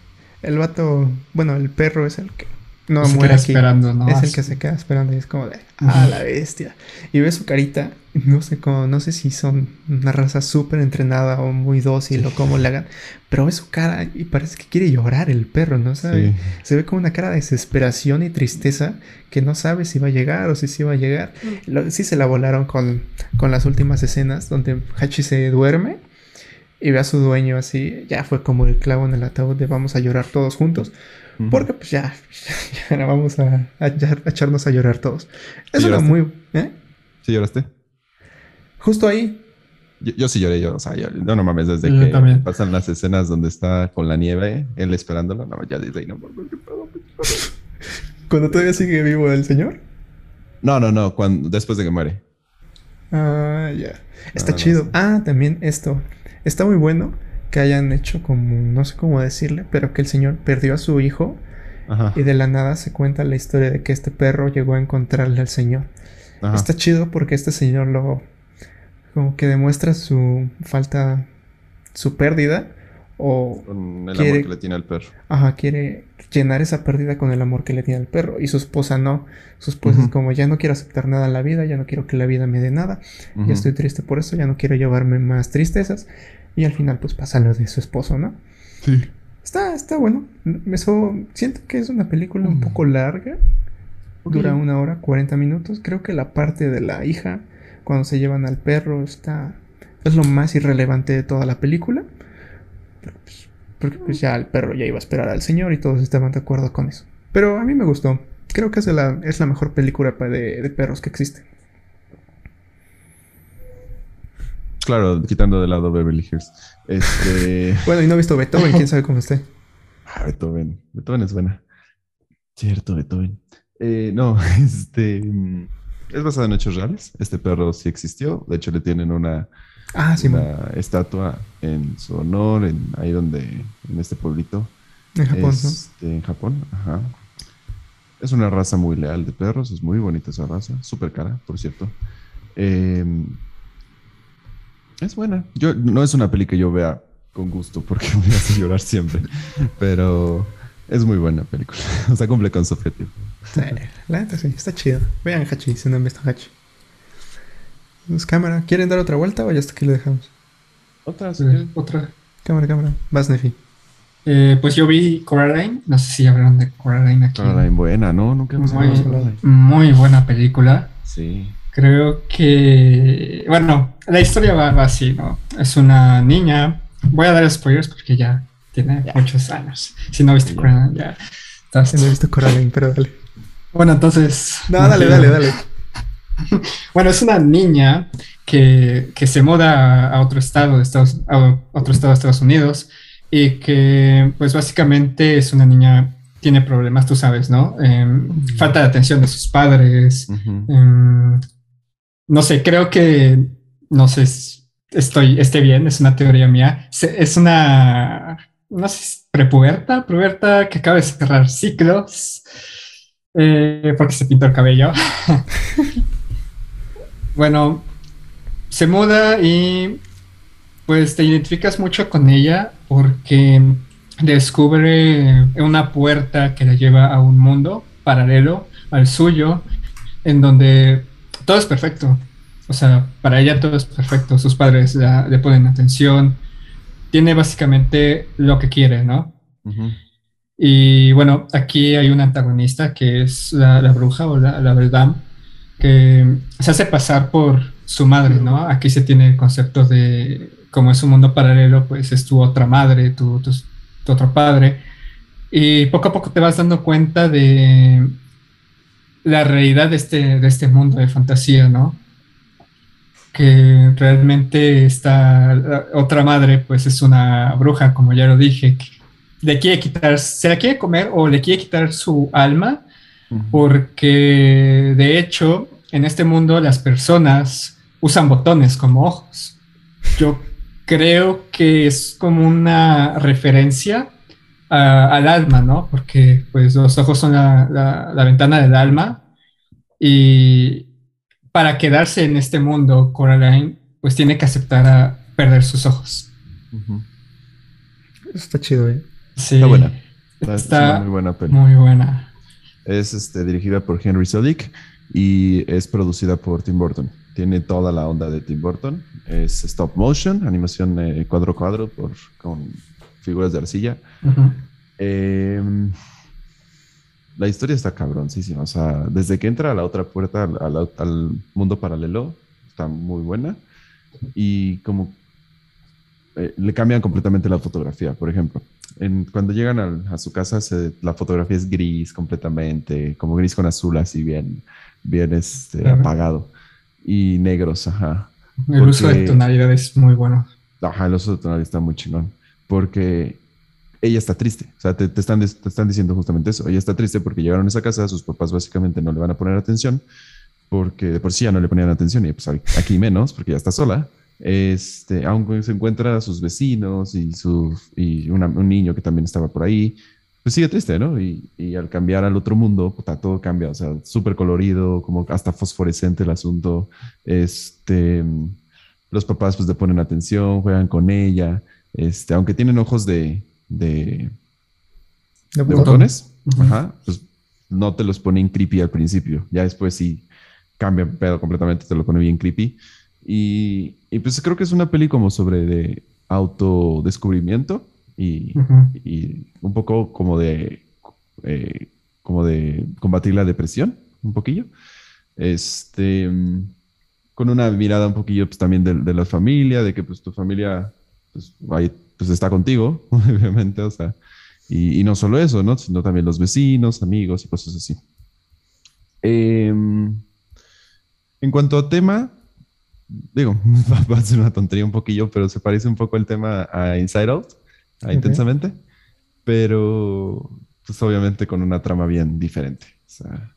el vato, bueno, el perro es el que no Se muere queda aquí. esperando, ¿no? Es el Así. que se queda esperando y es como de, ah, la bestia. Y ve su carita, no sé cómo, no sé si son una raza súper entrenada o muy dócil o cómo le hagan, pero ve su cara y parece que quiere llorar el perro, ¿no sabe? Sí. Se ve como una cara de desesperación y tristeza que no sabe si va a llegar o si sí va a llegar. Lo- sí se la volaron con, con las últimas escenas donde Hachi se duerme y ve a su dueño así. Ya fue como el clavo en el ataúd de vamos a llorar todos juntos. Porque pues ya, ya vamos a, a- ya- a echarnos a llorar todos. Es una lloraste? muy... ¿eh? ¿Sí lloraste? Justo ahí. Yo, yo sí lloré, yo, o sea, yo, no, no mames, desde Yo que también. pasan las escenas donde está con la nieve, él esperándolo, no, ya desde ahí no mames, qué pedo, qué pedo. Cuando todavía sigue vivo el señor. No, no, no, cuando, después de que muere. Ah, ya. Está no chido. Ah, también esto. Está muy bueno que hayan hecho como, no sé cómo decirle, pero que el señor perdió a su hijo Ajá. y de la nada se cuenta la historia de que este perro llegó a encontrarle al señor. ajá. Está chido porque este señor lo como que demuestra su falta, su pérdida o Con el quiere- amor que le tiene al perro. ajá, quiere llenar esa pérdida con el amor que le tiene al perro y su esposa no. Su esposa es como ya no quiero aceptar nada en la vida, ya no quiero que la vida me dé nada, ya estoy triste por eso, ya no quiero llevarme más tristezas y al final pues pasa lo de su esposo, ¿no? Sí. Está, está bueno. Eso, siento que es una película un poco larga. Dura una hora, 40 minutos. Creo que la parte de la hija, cuando se llevan al perro, está. Es lo más irrelevante de toda la película. Pues, porque pues ya el perro ya iba a esperar al señor y todos estaban de acuerdo con eso. Pero a mí me gustó. Creo que es la, es la mejor película de, de perros que existe. Claro, quitando de lado Beverly Hills. Este... bueno, y no he visto Beethoven, quién sabe cómo esté. Ah, Beethoven. Beethoven es buena. Cierto, Beethoven. Eh, no, este. Mm, es basado en hechos reales. Este perro sí existió. De hecho, le tienen una, ah, sí, una estatua en su honor, en, ahí donde, en este pueblito. En Japón, este, En Japón, ajá. Es una raza muy leal de perros. Es muy bonita esa raza. Súper cara, por cierto. Eh, es buena. Yo, no es una peli que yo vea con gusto porque me hace llorar siempre. Pero es muy buena película. O sea, cumple con su objetivo. Sí, la neta sí, está chido. Vean Hachi, si no han visto Hachi. Pues cámara, ¿quieren dar otra vuelta o ya hasta aquí lo dejamos? Otra, sí, otra. Cámara, cámara. Vas, Nefi. Eh, pues yo vi Coraline, no sé si hablaron de Coraline aquí. Coraline buena, ¿no? Nunca hemos muy, hablado. Muy buena película. Sí. Creo que, bueno, la historia va, así, ¿no? Es una niña, voy a dar spoilers porque ya tiene muchos años. Si no viste Coraline, ya. Estás... No he visto Coraline, pero dale. Bueno, entonces... No, dale, dale, dale. bueno, es una niña que, que se muda a otro estado de Estados, a otro estado de Estados Unidos y que, pues básicamente es una niña tiene problemas, tú sabes, ¿no? Em, falta de atención de sus padres, eh, no sé, creo que, no sé, estoy, esté bien, es una teoría mía, es una, no sé, prepuberta, prepuberta que acaba de cerrar ciclos, eh, porque se pintó el cabello. bueno, se muda y pues te identificas mucho con ella porque descubre una puerta que la lleva a un mundo paralelo al suyo, en donde todo es perfecto. O sea, para ella todo es perfecto. Sus padres le ponen atención. Tiene básicamente lo que quiere, ¿no? Y bueno, aquí hay un antagonista que es la, bruja o la, verdad, que se hace pasar por su madre, ¿no? Aquí se tiene el concepto de, como es un mundo paralelo, pues es tu otra madre, tu, tu, tu otro padre. Y poco a poco te vas dando cuenta de la realidad de este, de este mundo de fantasía, ¿no? Que realmente esta otra madre, pues es una bruja, como ya lo dije, que le quiere quitar, se la quiere comer o le quiere quitar su alma, porque de hecho en este mundo las personas usan botones como ojos. Yo creo que es como una referencia al alma, ¿no? Porque pues los ojos son la, ventana del alma y para quedarse en este mundo, Coraline pues tiene que aceptar a perder sus ojos. Está chido, ¿eh? Sí. Está buena. Está, muy buena Muy buena. Es este, dirigida por Henry Selick y es producida por Tim Burton. Tiene toda la onda de Tim Burton. Es stop motion, animación eh, cuadro cuadro por, con figuras de arcilla. Em, la historia está cabroncísima. O sea, desde que entra a la otra puerta, al, mundo paralelo, está muy buena. Y como eh, le cambian completamente la fotografía. Por ejemplo, cuando llegan a, su casa, la fotografía es gris completamente, como gris con azul, así bien, bien este, apagado. Y negros, ajá. El uso de tonalidad es muy bueno. Ajá, el uso de tonalidad está muy chingón porque ella está triste. O sea, te, están, te están diciendo justamente eso. Ella está triste porque llegaron a esa casa, sus papás básicamente no le van a poner atención, porque de por sí ya no le ponían atención y pues aquí menos, porque ya está sola. Este, aunque se encuentra a sus vecinos y, un niño que también estaba por ahí, pues sigue triste, ¿no? Y, y al cambiar al otro mundo, puta, todo cambia, o sea, súper colorido, como hasta fosforescente el asunto. Este, los papás pues le ponen atención, juegan con ella este, aunque tienen ojos de, de, botones, pues no te los ponen creepy al principio. Ya después sí cambia pedo completamente, te lo pone bien creepy. Y, y, pues creo que es una peli como sobre de autodescubrimiento y, y un poco como de, eh, como de combatir la depresión, un poquillo. Este, con una mirada un poquillo pues, también de, de, la familia, de que pues tu familia pues, ahí, pues está contigo, obviamente, o sea, y, y, no solo eso, ¿no? Sino también los vecinos, amigos y cosas así. Eh, en cuanto a tema, digo, va a ser una tontería un poquillo, pero se parece un poco el tema a Inside Out, a okay. Intensamente, pero pues obviamente con una trama bien diferente. O sea,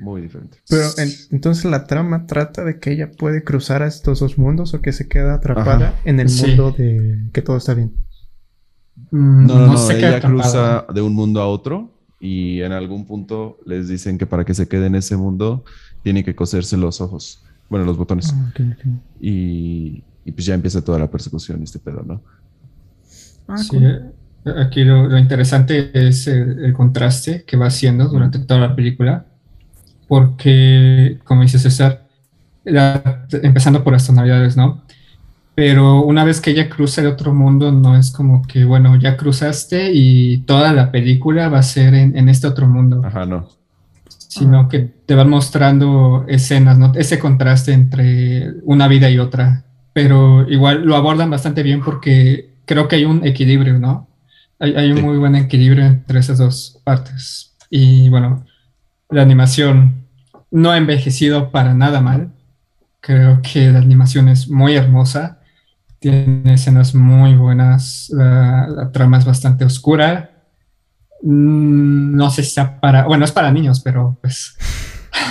muy diferente. Pero en, entonces la trama trata de que ella puede cruzar a estos dos mundos o que se queda atrapada Ajá. en el sí. mundo de que todo está bien. No, no, no, no ella cruza de un mundo a otro y en algún punto les dicen que para que se quede en ese mundo tiene que coserse los ojos, bueno, los botones. Ah, okay, okay. Y, y, pues ya empieza toda la persecución, este pedo, ¿no? Ah, sí, cool. aquí lo, lo, interesante es el, el, contraste que va haciendo durante toda la película, porque, como dice César, la, empezando por las tonalidades, ¿no? Pero una vez que ella cruza el otro mundo, no es como que, bueno, ya cruzaste y toda la película va a ser en, en este otro mundo. Ajá, no sino que te van mostrando escenas, ¿no? Ese contraste entre una vida y otra. Pero igual lo abordan bastante bien porque creo que hay un equilibrio, ¿no? Hay, hay un sí. muy buen equilibrio entre esas dos partes. Y bueno, la animación no ha envejecido para nada mal. Creo que la animación es muy hermosa. Tiene escenas muy buenas. La, la trama es bastante oscura Mm, no sé si sea para, bueno, es para niños, pero pues...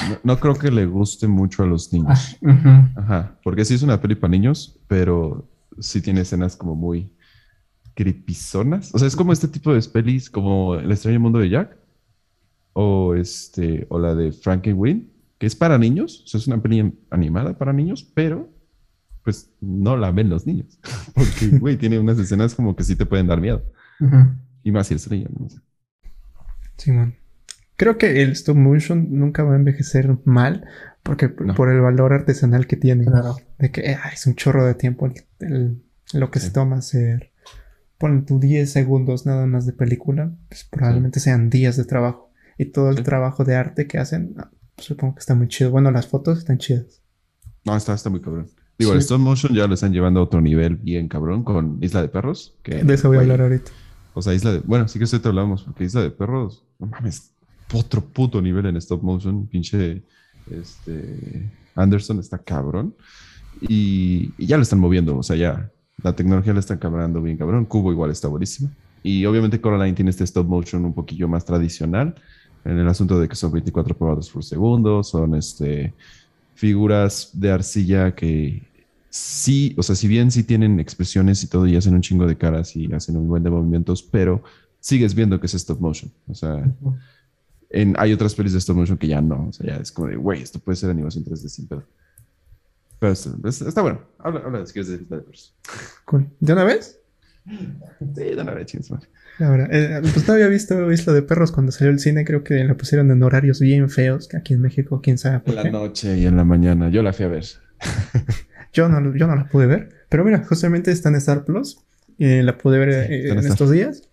No, no creo que le guste mucho a los niños. Ah, uh -huh. Ajá, porque sí es una peli para niños, pero sí tiene escenas como muy creepizonas. O sea, es como este tipo de pelis como El extraño mundo de Jack o este o la de Frankenweenie, que es para niños, o sea, es una peli animada para niños, pero pues no la ven los niños, porque güey, tiene unas escenas como que sí te pueden dar miedo. Uh -huh. Y más si es niño, no man. Creo que el stop motion nunca va a envejecer mal porque no. por el valor artesanal que tiene. Claro. De que eh, es un chorro de tiempo el, el, lo que sí. se toma hacer. Ponen tu 10 segundos nada más de película, pues probablemente sí. sean días de trabajo. Y todo el sí. trabajo de arte que hacen, pues supongo que está muy chido. Bueno, las fotos están chidas. No, está, está muy cabrón. Digo, el stop motion ya lo están llevando a otro nivel bien cabrón con Isla de Perros. Que, de eso voy a hablar ahorita. O sea, Isla de. Bueno, sí que esto te hablamos, porque Isla de Perros, no mames, otro puto nivel en stop motion. Pinche. Este. Anderson está cabrón. Y, ya lo están moviendo, o sea, ya la tecnología la están cabrando bien cabrón. Cubo igual está buenísimo. Y obviamente Coraline tiene este stop motion un poquillo más tradicional en el asunto de que son 24 cuadros por segundo, son este, figuras de arcilla que sí, o sea, si bien sí tienen expresiones y todo y hacen un chingo de caras y hacen un buen de movimientos, pero sigues viendo que es stop motion. O sea, uh -huh. en, hay otras pelis de stop motion que ya no. O sea, ya es como de, güey, esto puede ser animación 3D sin pedo. Pero está, está bueno. Habla, habla si quieres de. Cool. ¿De una vez? Sí, de una vez, chingos, Ahora, eh, pues no había visto Isla de Perros cuando salió el cine, creo que la pusieron en horarios bien feos, que aquí en México, quién sabe por En la noche y en la mañana, yo la fui a ver. Yo no, yo no la pude ver. Pero mira, justamente está en Star Plus. Y la pude ver sí, eh, en estos días.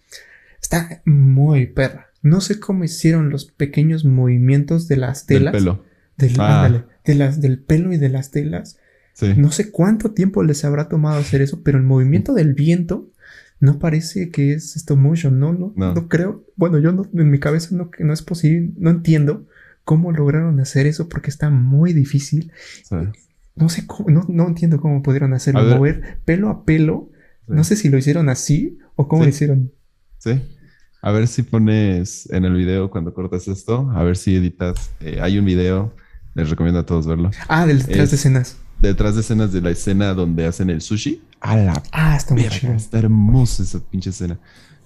Está muy perra. No sé cómo hicieron los pequeños movimientos de las telas. Del pelo. Del, ah. ándale, de las, del pelo y de las telas. Sí. No sé cuánto tiempo les habrá tomado hacer eso, pero el movimiento del viento no parece que es stop motion. No, no, no, no creo. Bueno, yo no, en mi cabeza no, no es posible. No entiendo cómo lograron hacer eso porque está muy difícil. Sí. No sé cómo, no, no entiendo cómo pudieron hacerlo. Mover pelo a pelo. Sí. No sé si lo hicieron así o cómo sí. lo hicieron. Sí. A ver si pones en el video cuando cortas esto, a ver si editas. Eh, hay un video, les recomiendo a todos verlo. Ah, del detrás es, de escenas. Detrás de escenas de la escena donde hacen el sushi. A la ah, está muy chido. Está hermosa esa pinche escena.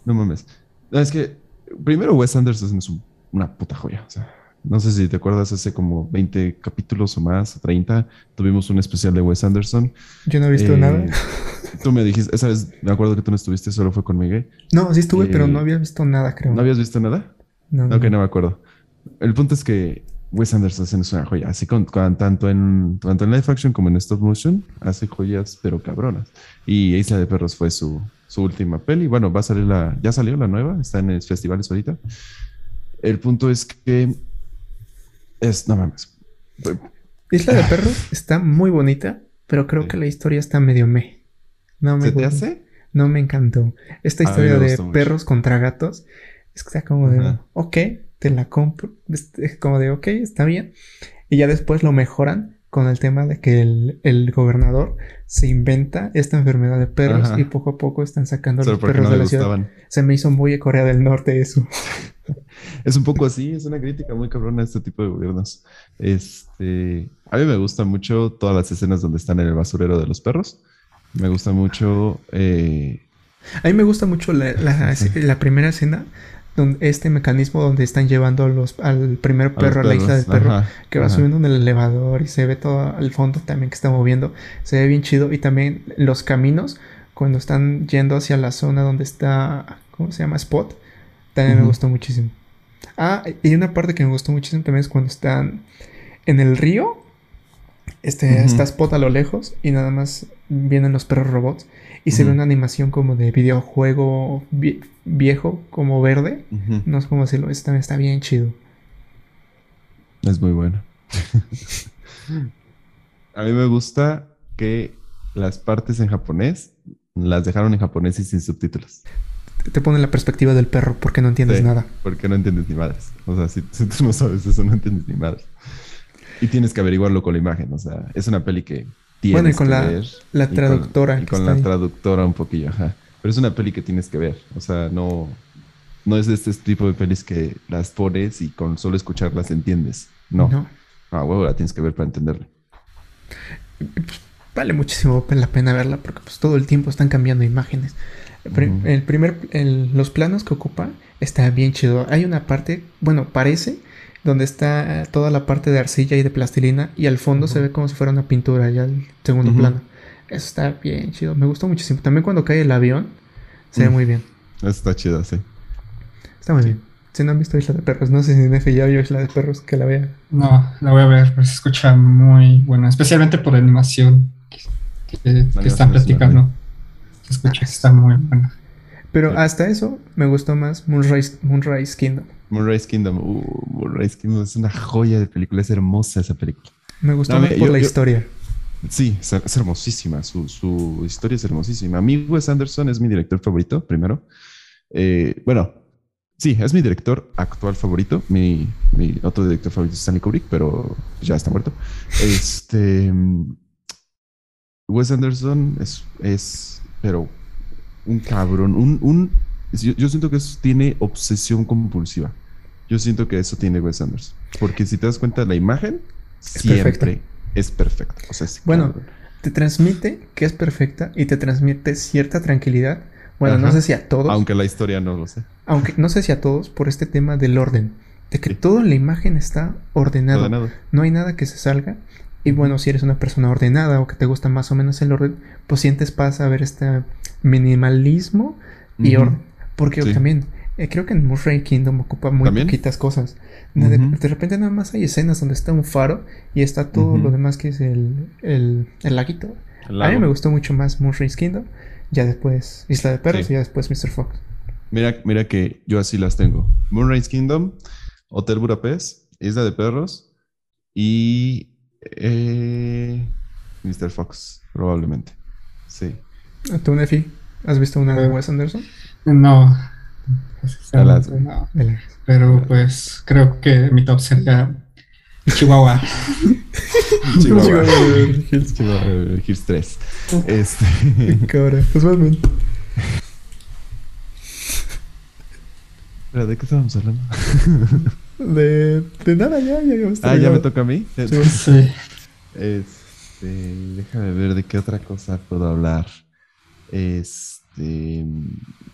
No mames. No, es que primero Wes Anderson es un, una puta joya. O sea, no sé si te acuerdas, hace como 20 capítulos o más, 30, tuvimos un especial de Wes Anderson. Yo no he visto eh, nada. Tú me dijiste, esa vez me acuerdo que tú no estuviste, solo fue con Miguel. No, sí estuve, eh, pero no había visto nada, creo. ¿No habías visto nada? No. Ok, no, me acuerdo. El punto es que Wes Anderson es una joya, así con, con, tanto, en, tanto en live action como en stop motion, hace joyas, pero cabronas. Y Isla de Perros fue su, su última peli. Bueno, va a salir la, ya salió la nueva, está en los festivales ahorita. El punto es que es, no mames. Isla de Perros está muy bonita, pero creo que la historia está medio me. No me ¿Se te hace? No me encantó. Esta historia de perros contra gatos es que está como de, ok, te la compro. Es como de, ok, está bien. Y ya después lo mejoran con el tema de que el, gobernador se inventa esta enfermedad de perros y poco a poco están sacando los perros de la ciudad. Se me hizo muy Corea del Norte eso. es un poco así, es una crítica muy cabrona a este tipo de gobiernos. Este, a mí me gustan mucho todas las escenas donde están en el basurero de los perros. Me gusta mucho. Eh, a mí me gusta mucho la, la primera escena este mecanismo donde están llevando los, al primer perro a, la isla del perro, que va subiendo en el elevador y se ve todo al fondo también que está moviendo, se ve bien chido y también los caminos cuando están yendo hacia la zona donde está, ¿cómo se llama? Spot, también me gustó muchísimo. Ah, y una parte que me gustó muchísimo también es cuando están en el río, este, está Spot a lo lejos y nada más vienen los perros robots y se ve una animación como de videojuego viejo, como verde. No sé cómo decirlo, eso también está bien chido. Es muy bueno. A mí me gusta que las partes en japonés las dejaron en japonés y sin subtítulos. Te pone la perspectiva del perro porque no entiendes nada. Porque no entiendes ni madres. O sea, si, si, tú no sabes eso, no entiendes ni madres. Y tienes que averiguarlo con la imagen. O sea, es una peli que bueno, y con la, la traductora. Y con, la traductora un poquillo, ajá. Pero es una peli que tienes que ver. O sea, no, no es de este tipo de pelis que las pones y con solo escucharlas entiendes. No. no. Ah, huevo, la tienes que ver para entenderla. Pues, vale muchísimo la pena verla porque pues todo el tiempo están cambiando imágenes. El primer, los planos que ocupa está bien chido. Hay una parte, bueno, parece donde está toda la parte de arcilla y de plastilina y al fondo se ve como si fuera una pintura ya el segundo plano. Eso está bien chido, me gustó muchísimo. También cuando cae el avión se ve muy bien. Eso está chido, sí. Está muy bien. Si no han visto Isla de Perros, no sé si Nefe ya vio Isla de Perros, que la vea. No, la voy a ver, pero se escucha muy buena, especialmente por la animación que, están platicando. Se escucha que está muy buena. Pero hasta eso me gustó más Moonrise, Moonrise Kingdom. Moonrise Kingdom. Uh, Moonrise Kingdom es una joya de película. Es hermosa esa película. Me gustó más por la historia. Sí, es, hermosísima. Su, historia es hermosísima. A mí, Wes Anderson es mi director favorito, primero. Eh, bueno, sí, es mi director actual favorito. Mi, otro director favorito es Stanley Kubrick, pero ya está muerto. Este. Wes Anderson es, es pero un cabrón, un, un yo, siento que eso tiene obsesión compulsiva. Yo siento que eso tiene Wes Anderson. Porque si te das cuenta, la imagen siempre es perfecta. O sea, bueno, te transmite que es perfecta y te transmite cierta tranquilidad. Bueno, no sé si a todos. Aunque la historia no lo sé. Aunque no sé si a todos por este tema del orden. De que toda la imagen está ordenada. No hay nada que se salga. Y bueno, si eres una persona ordenada o que te gusta más o menos el orden, pues sientes paz a ver este minimalismo y orden. Porque también eh, creo que en Murray Kingdom ocupa muy poquitas cosas. De, repente nada más hay escenas donde está un faro y está todo lo demás que es el, el, el laguito. A mí me gustó mucho más Murray's Kingdom. Ya después Isla de Perros y ya después Mr. Fox. Mira, mira que yo así las tengo. Moonrise Kingdom, Hotel Budapest, Isla de Perros y eh, Mr. Fox, probablemente. Sí. ¿Tú, Nefi? ¿Has visto una de Wes Anderson? No. no. Pero pues creo que mi top sería Chihuahua. Chihuahua. Chihuahua Hills 3. Este. Cabra. ¿Pero de qué estábamos hablando? de, de nada, ya, ya. ya ah, ya me toca a mí. Sí. Este, déjame ver de qué otra cosa puedo hablar. Es este,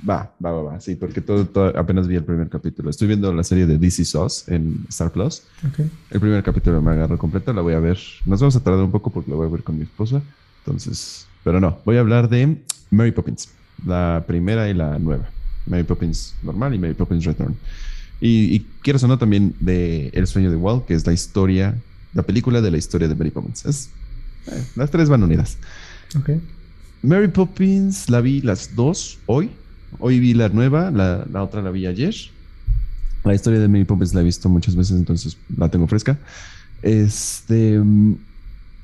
va, va, va, va, sí, porque todo, apenas vi el primer capítulo. Estoy viendo la serie de DC Sauce en Star Plus. El primer capítulo me agarró completo, la voy a ver. Nos vamos a tardar un poco porque la voy a ver con mi esposa. Entonces, pero no, voy a hablar de Mary Poppins, la primera y la nueva. Mary Poppins normal y Mary Poppins Return. Y, quiero sonar también de El sueño de Walt, que es la historia, la película de la historia de Mary Poppins. Es, eh, las tres van unidas. Okay. Mary Poppins la vi las dos hoy. Hoy vi la nueva, la, la otra la vi ayer. La historia de Mary Poppins la he visto muchas veces, entonces la tengo fresca. Este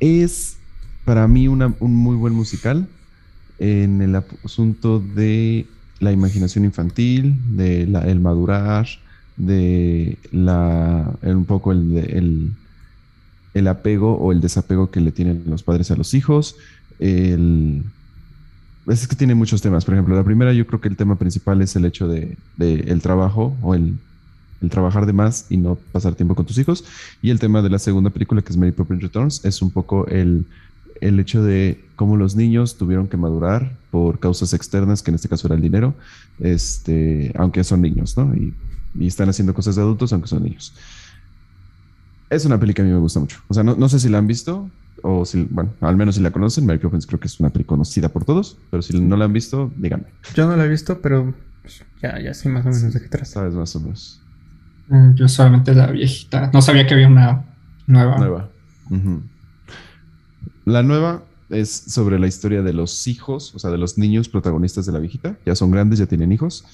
es para mí un muy buen musical en el asunto de la imaginación infantil, de el madurar, de la, un poco el, el, apego o el desapego que le tienen los padres a los hijos. El, es que tiene muchos temas. Por ejemplo, la primera, yo creo que el tema principal es el hecho de, el trabajo o el, el, trabajar de más y no pasar tiempo con tus hijos. Y el tema de la segunda película, que es Mary Poppins Returns, es un poco el el hecho de cómo los niños tuvieron que madurar por causas externas, que en este caso era el dinero, este, aunque son niños, ¿no? Y, están haciendo cosas de adultos, aunque son niños. Es una peli que a mí me gusta mucho. O sea, no, sé si la han visto o si, bueno, al menos si la conocen. Mary Poppins creo que es una peli conocida por todos, pero si no la han visto, díganme. Yo no la he visto, pero ya, ya sé más o menos de qué trata. Sabes más o menos. Mm, yo solamente la viejita. No sabía que había una nueva. Nueva. La nueva es sobre la historia de los hijos, o sea, de los niños protagonistas de la viejita. Ya son grandes, ya tienen hijos.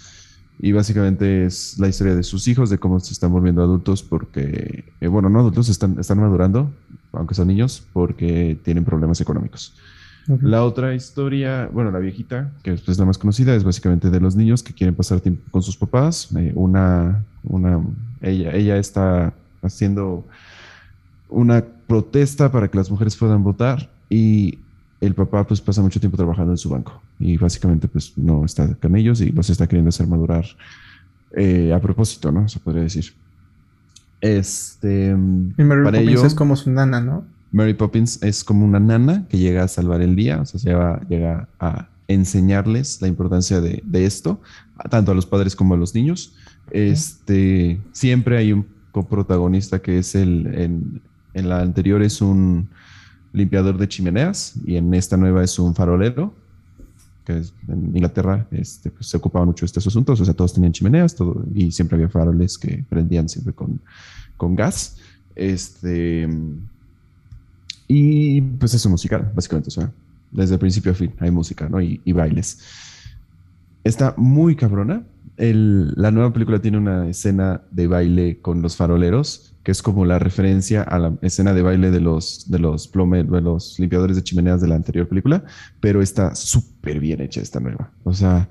Y básicamente es la historia de sus hijos, de cómo se están volviendo adultos porque, eh, bueno, no adultos, están, están madurando, aunque son niños, porque tienen problemas económicos. La otra historia, bueno, la viejita, que es la más conocida, es básicamente de los niños que quieren pasar tiempo con sus papás. Eh, una, una, ella, ella está haciendo una protesta para que las mujeres puedan votar y el papá pues pasa mucho tiempo trabajando en su banco y básicamente pues no está con ellos y pues está queriendo hacer madurar eh, a propósito, ¿no? Se podría decir. Este, y Mary Poppins es como su nana, ¿no? Mary Poppins es como una nana que llega a salvar el día, o sea, llega a enseñarles la importancia de, esto, tanto a los padres como a los niños. Este, siempre hay un coprotagonista que es el, en la anterior es un limpiador de chimeneas y en esta nueva es un farolero, que en Inglaterra este, pues, se ocupaban mucho de estos asuntos, o sea, todos tenían chimeneas todo, y siempre había faroles que prendían siempre con, con gas. Este, y pues eso musical, básicamente, o sea, desde principio a fin hay música, ¿no? Y, y bailes. Está muy cabrona. El, la nueva película tiene una escena de baile con los faroleros que es como la referencia a la escena de baile de los, de los, plome, de los limpiadores de chimeneas de la anterior película, pero está súper bien hecha esta nueva. O sea,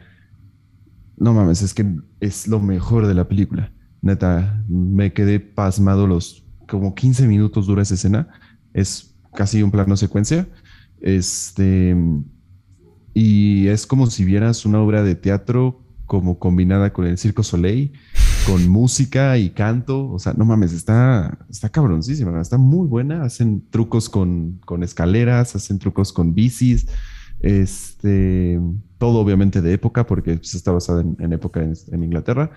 no mames, es que es lo mejor de la película. Neta, me quedé pasmado los como 15 minutos dura esa escena. Es casi un plano secuencia. Este, y es como si vieras una obra de teatro como combinada con el Circo Soleil con música y canto. O sea, no mames, está, está cabroncísima, está muy buena. Hacen trucos con, con escaleras, hacen trucos con bicis. Este, todo obviamente de época, porque pues, está basada en, época en, Inglaterra.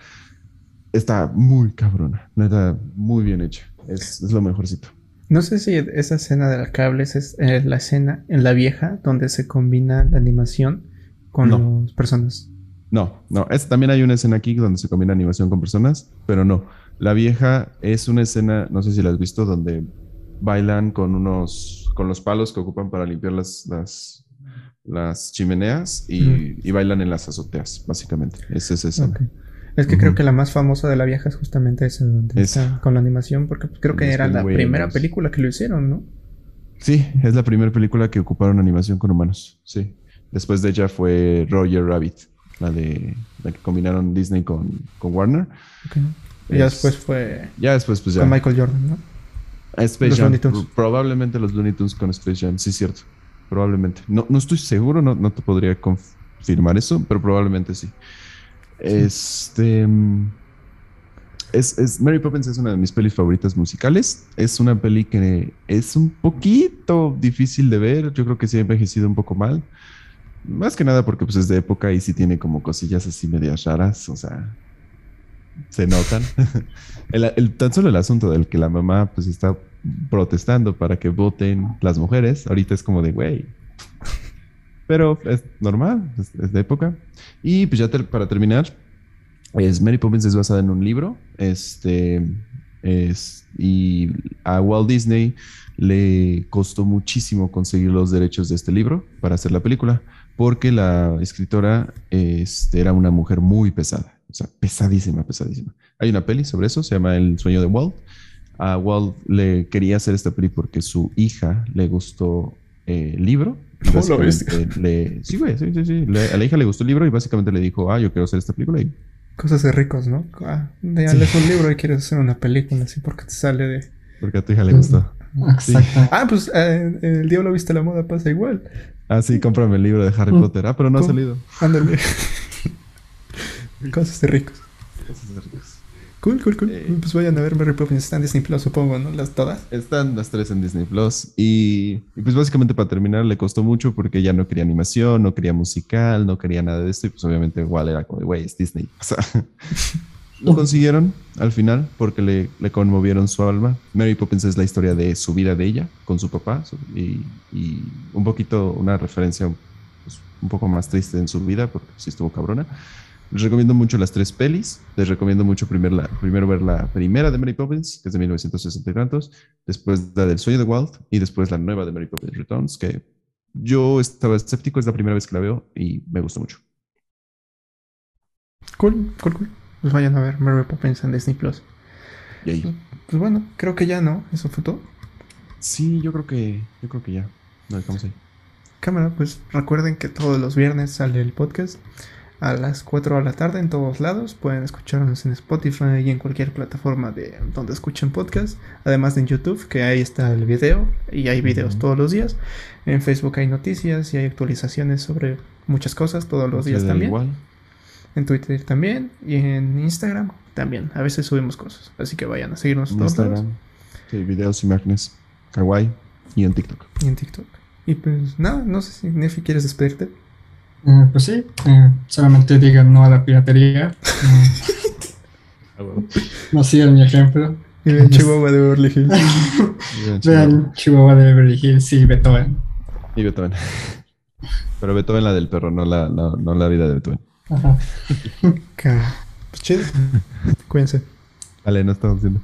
Está muy cabrona, neta, muy bien hecha. Es, es, lo mejorcito. No sé si esa escena de la cables es eh, la escena en la vieja donde se combina la animación con las personas. No, no, es, también hay una escena aquí donde se combina animación con personas, pero no. La vieja es una escena, no sé si la has visto, donde bailan con unos, con los palos que ocupan para limpiar las, las, las chimeneas y, bailan en las azoteas, básicamente. Es esa. Es que creo que la más famosa de la vieja es justamente esa, donde está con la animación, porque creo que era la primera película que lo hicieron, ¿no? Sí, es la primera película que ocuparon animación con humanos, sí. Después de ella fue Roger Rabbit la de la que combinaron Disney con, con Warner. Y ya después fue. Ya después, pues ya. Con Michael Jordan, ¿no? Space Jam. Probablemente los Looney Tunes con Space Jam, sí, cierto. Probablemente. No, no estoy seguro, no, no te podría confirmar eso, pero probablemente sí. Este. Es, es, Mary Poppins es una de mis pelis favoritas musicales. Es una peli que es un poquito difícil de ver. Yo creo que sí ha envejecido un poco mal. Más que nada porque pues es de época y sí tiene como cosillas así medias raras, o sea, se notan. el, tan solo el asunto del que la mamá pues está protestando para que voten las mujeres, ahorita es como de, güey. Pero es normal, es, de época. Y pues ya para terminar, es Mary Poppins es basada en un libro, este, Es, y a Walt Disney le costó muchísimo conseguir los derechos de este libro para hacer la película, porque la escritora este, era una mujer muy pesada, o sea, pesadísima, pesadísima. Hay una peli sobre eso, se llama El sueño de Walt. A Walt le quería hacer esta peli porque su hija le gustó eh, el libro. lo le, sí, güey, sí, sí, sí. a la hija le gustó el libro y básicamente le dijo, ah, yo quiero hacer esta película. Y... Cosas de ricos, ¿no? Ah, de, lees un libro y quieres hacer una película así porque te sale de... Porque a tu hija le gustó. Exacto. Ah, pues eh, el diablo viste la moda pasa igual. Ah, sí, cómprame el libro de Harry mm. Potter. Ah, pero no ha salido. Ándale. Cosas de ricos. Cosas de ricos. Cool, cool, cool. Eh. pues vayan a ver Mary Poppins. Están en Disney Plus, supongo, ¿no? Las todas. Están las tres en Disney Plus. Y, y, pues básicamente para terminar le costó mucho porque ya no quería animación, no quería musical, no quería nada de esto. Y pues obviamente igual era como, güey, es Disney. O sea, lo consiguieron al final porque le, conmovieron su alma. Mary Poppins es la historia de su vida de ella con su papá y, un poquito una referencia pues, un poco más triste en su vida porque sí estuvo cabrona. Les recomiendo mucho las tres pelis. Les recomiendo mucho primero, la, primero ver la primera de Mary Poppins, que es de 1960 y después la del sueño de Walt y después la nueva de Mary Poppins Returns, que yo estaba escéptico, es la primera vez que la veo y me gustó mucho. Cool, cool, cool pues vayan a ver Mary Poppins en Disney Plus. Y ahí. Pues bueno, creo que ya, ¿no? Eso fue todo. Sí, yo creo que, yo creo que ya. Lo dejamos ahí. Cámara, pues recuerden que todos los viernes sale el podcast a las 4 de la tarde en todos lados. Pueden escucharnos en Spotify y en cualquier plataforma de donde escuchen podcast. Además de en YouTube, que ahí está el video y hay videos todos los días. En Facebook hay noticias y hay actualizaciones sobre muchas cosas todos los días también. Igual en Twitter también y en Instagram también. A veces subimos cosas, así que vayan a seguirnos en Instagram. Sí, videos, imágenes, kawaii y en TikTok. Y en TikTok. Y pues nada, no sé si Nefi quieres despedirte. Eh, pues sí, eh, solamente digan no a la piratería. no sigan mi ejemplo. Y vean Chihuahua de Beverly Hills. vean Chihuahua de Beverly Hills y Beethoven. Y Beethoven. Pero Beethoven la del perro, no la, no, no la vida de Beethoven. Ajá. pues chido. Cuídense. Vale, no estamos viendo.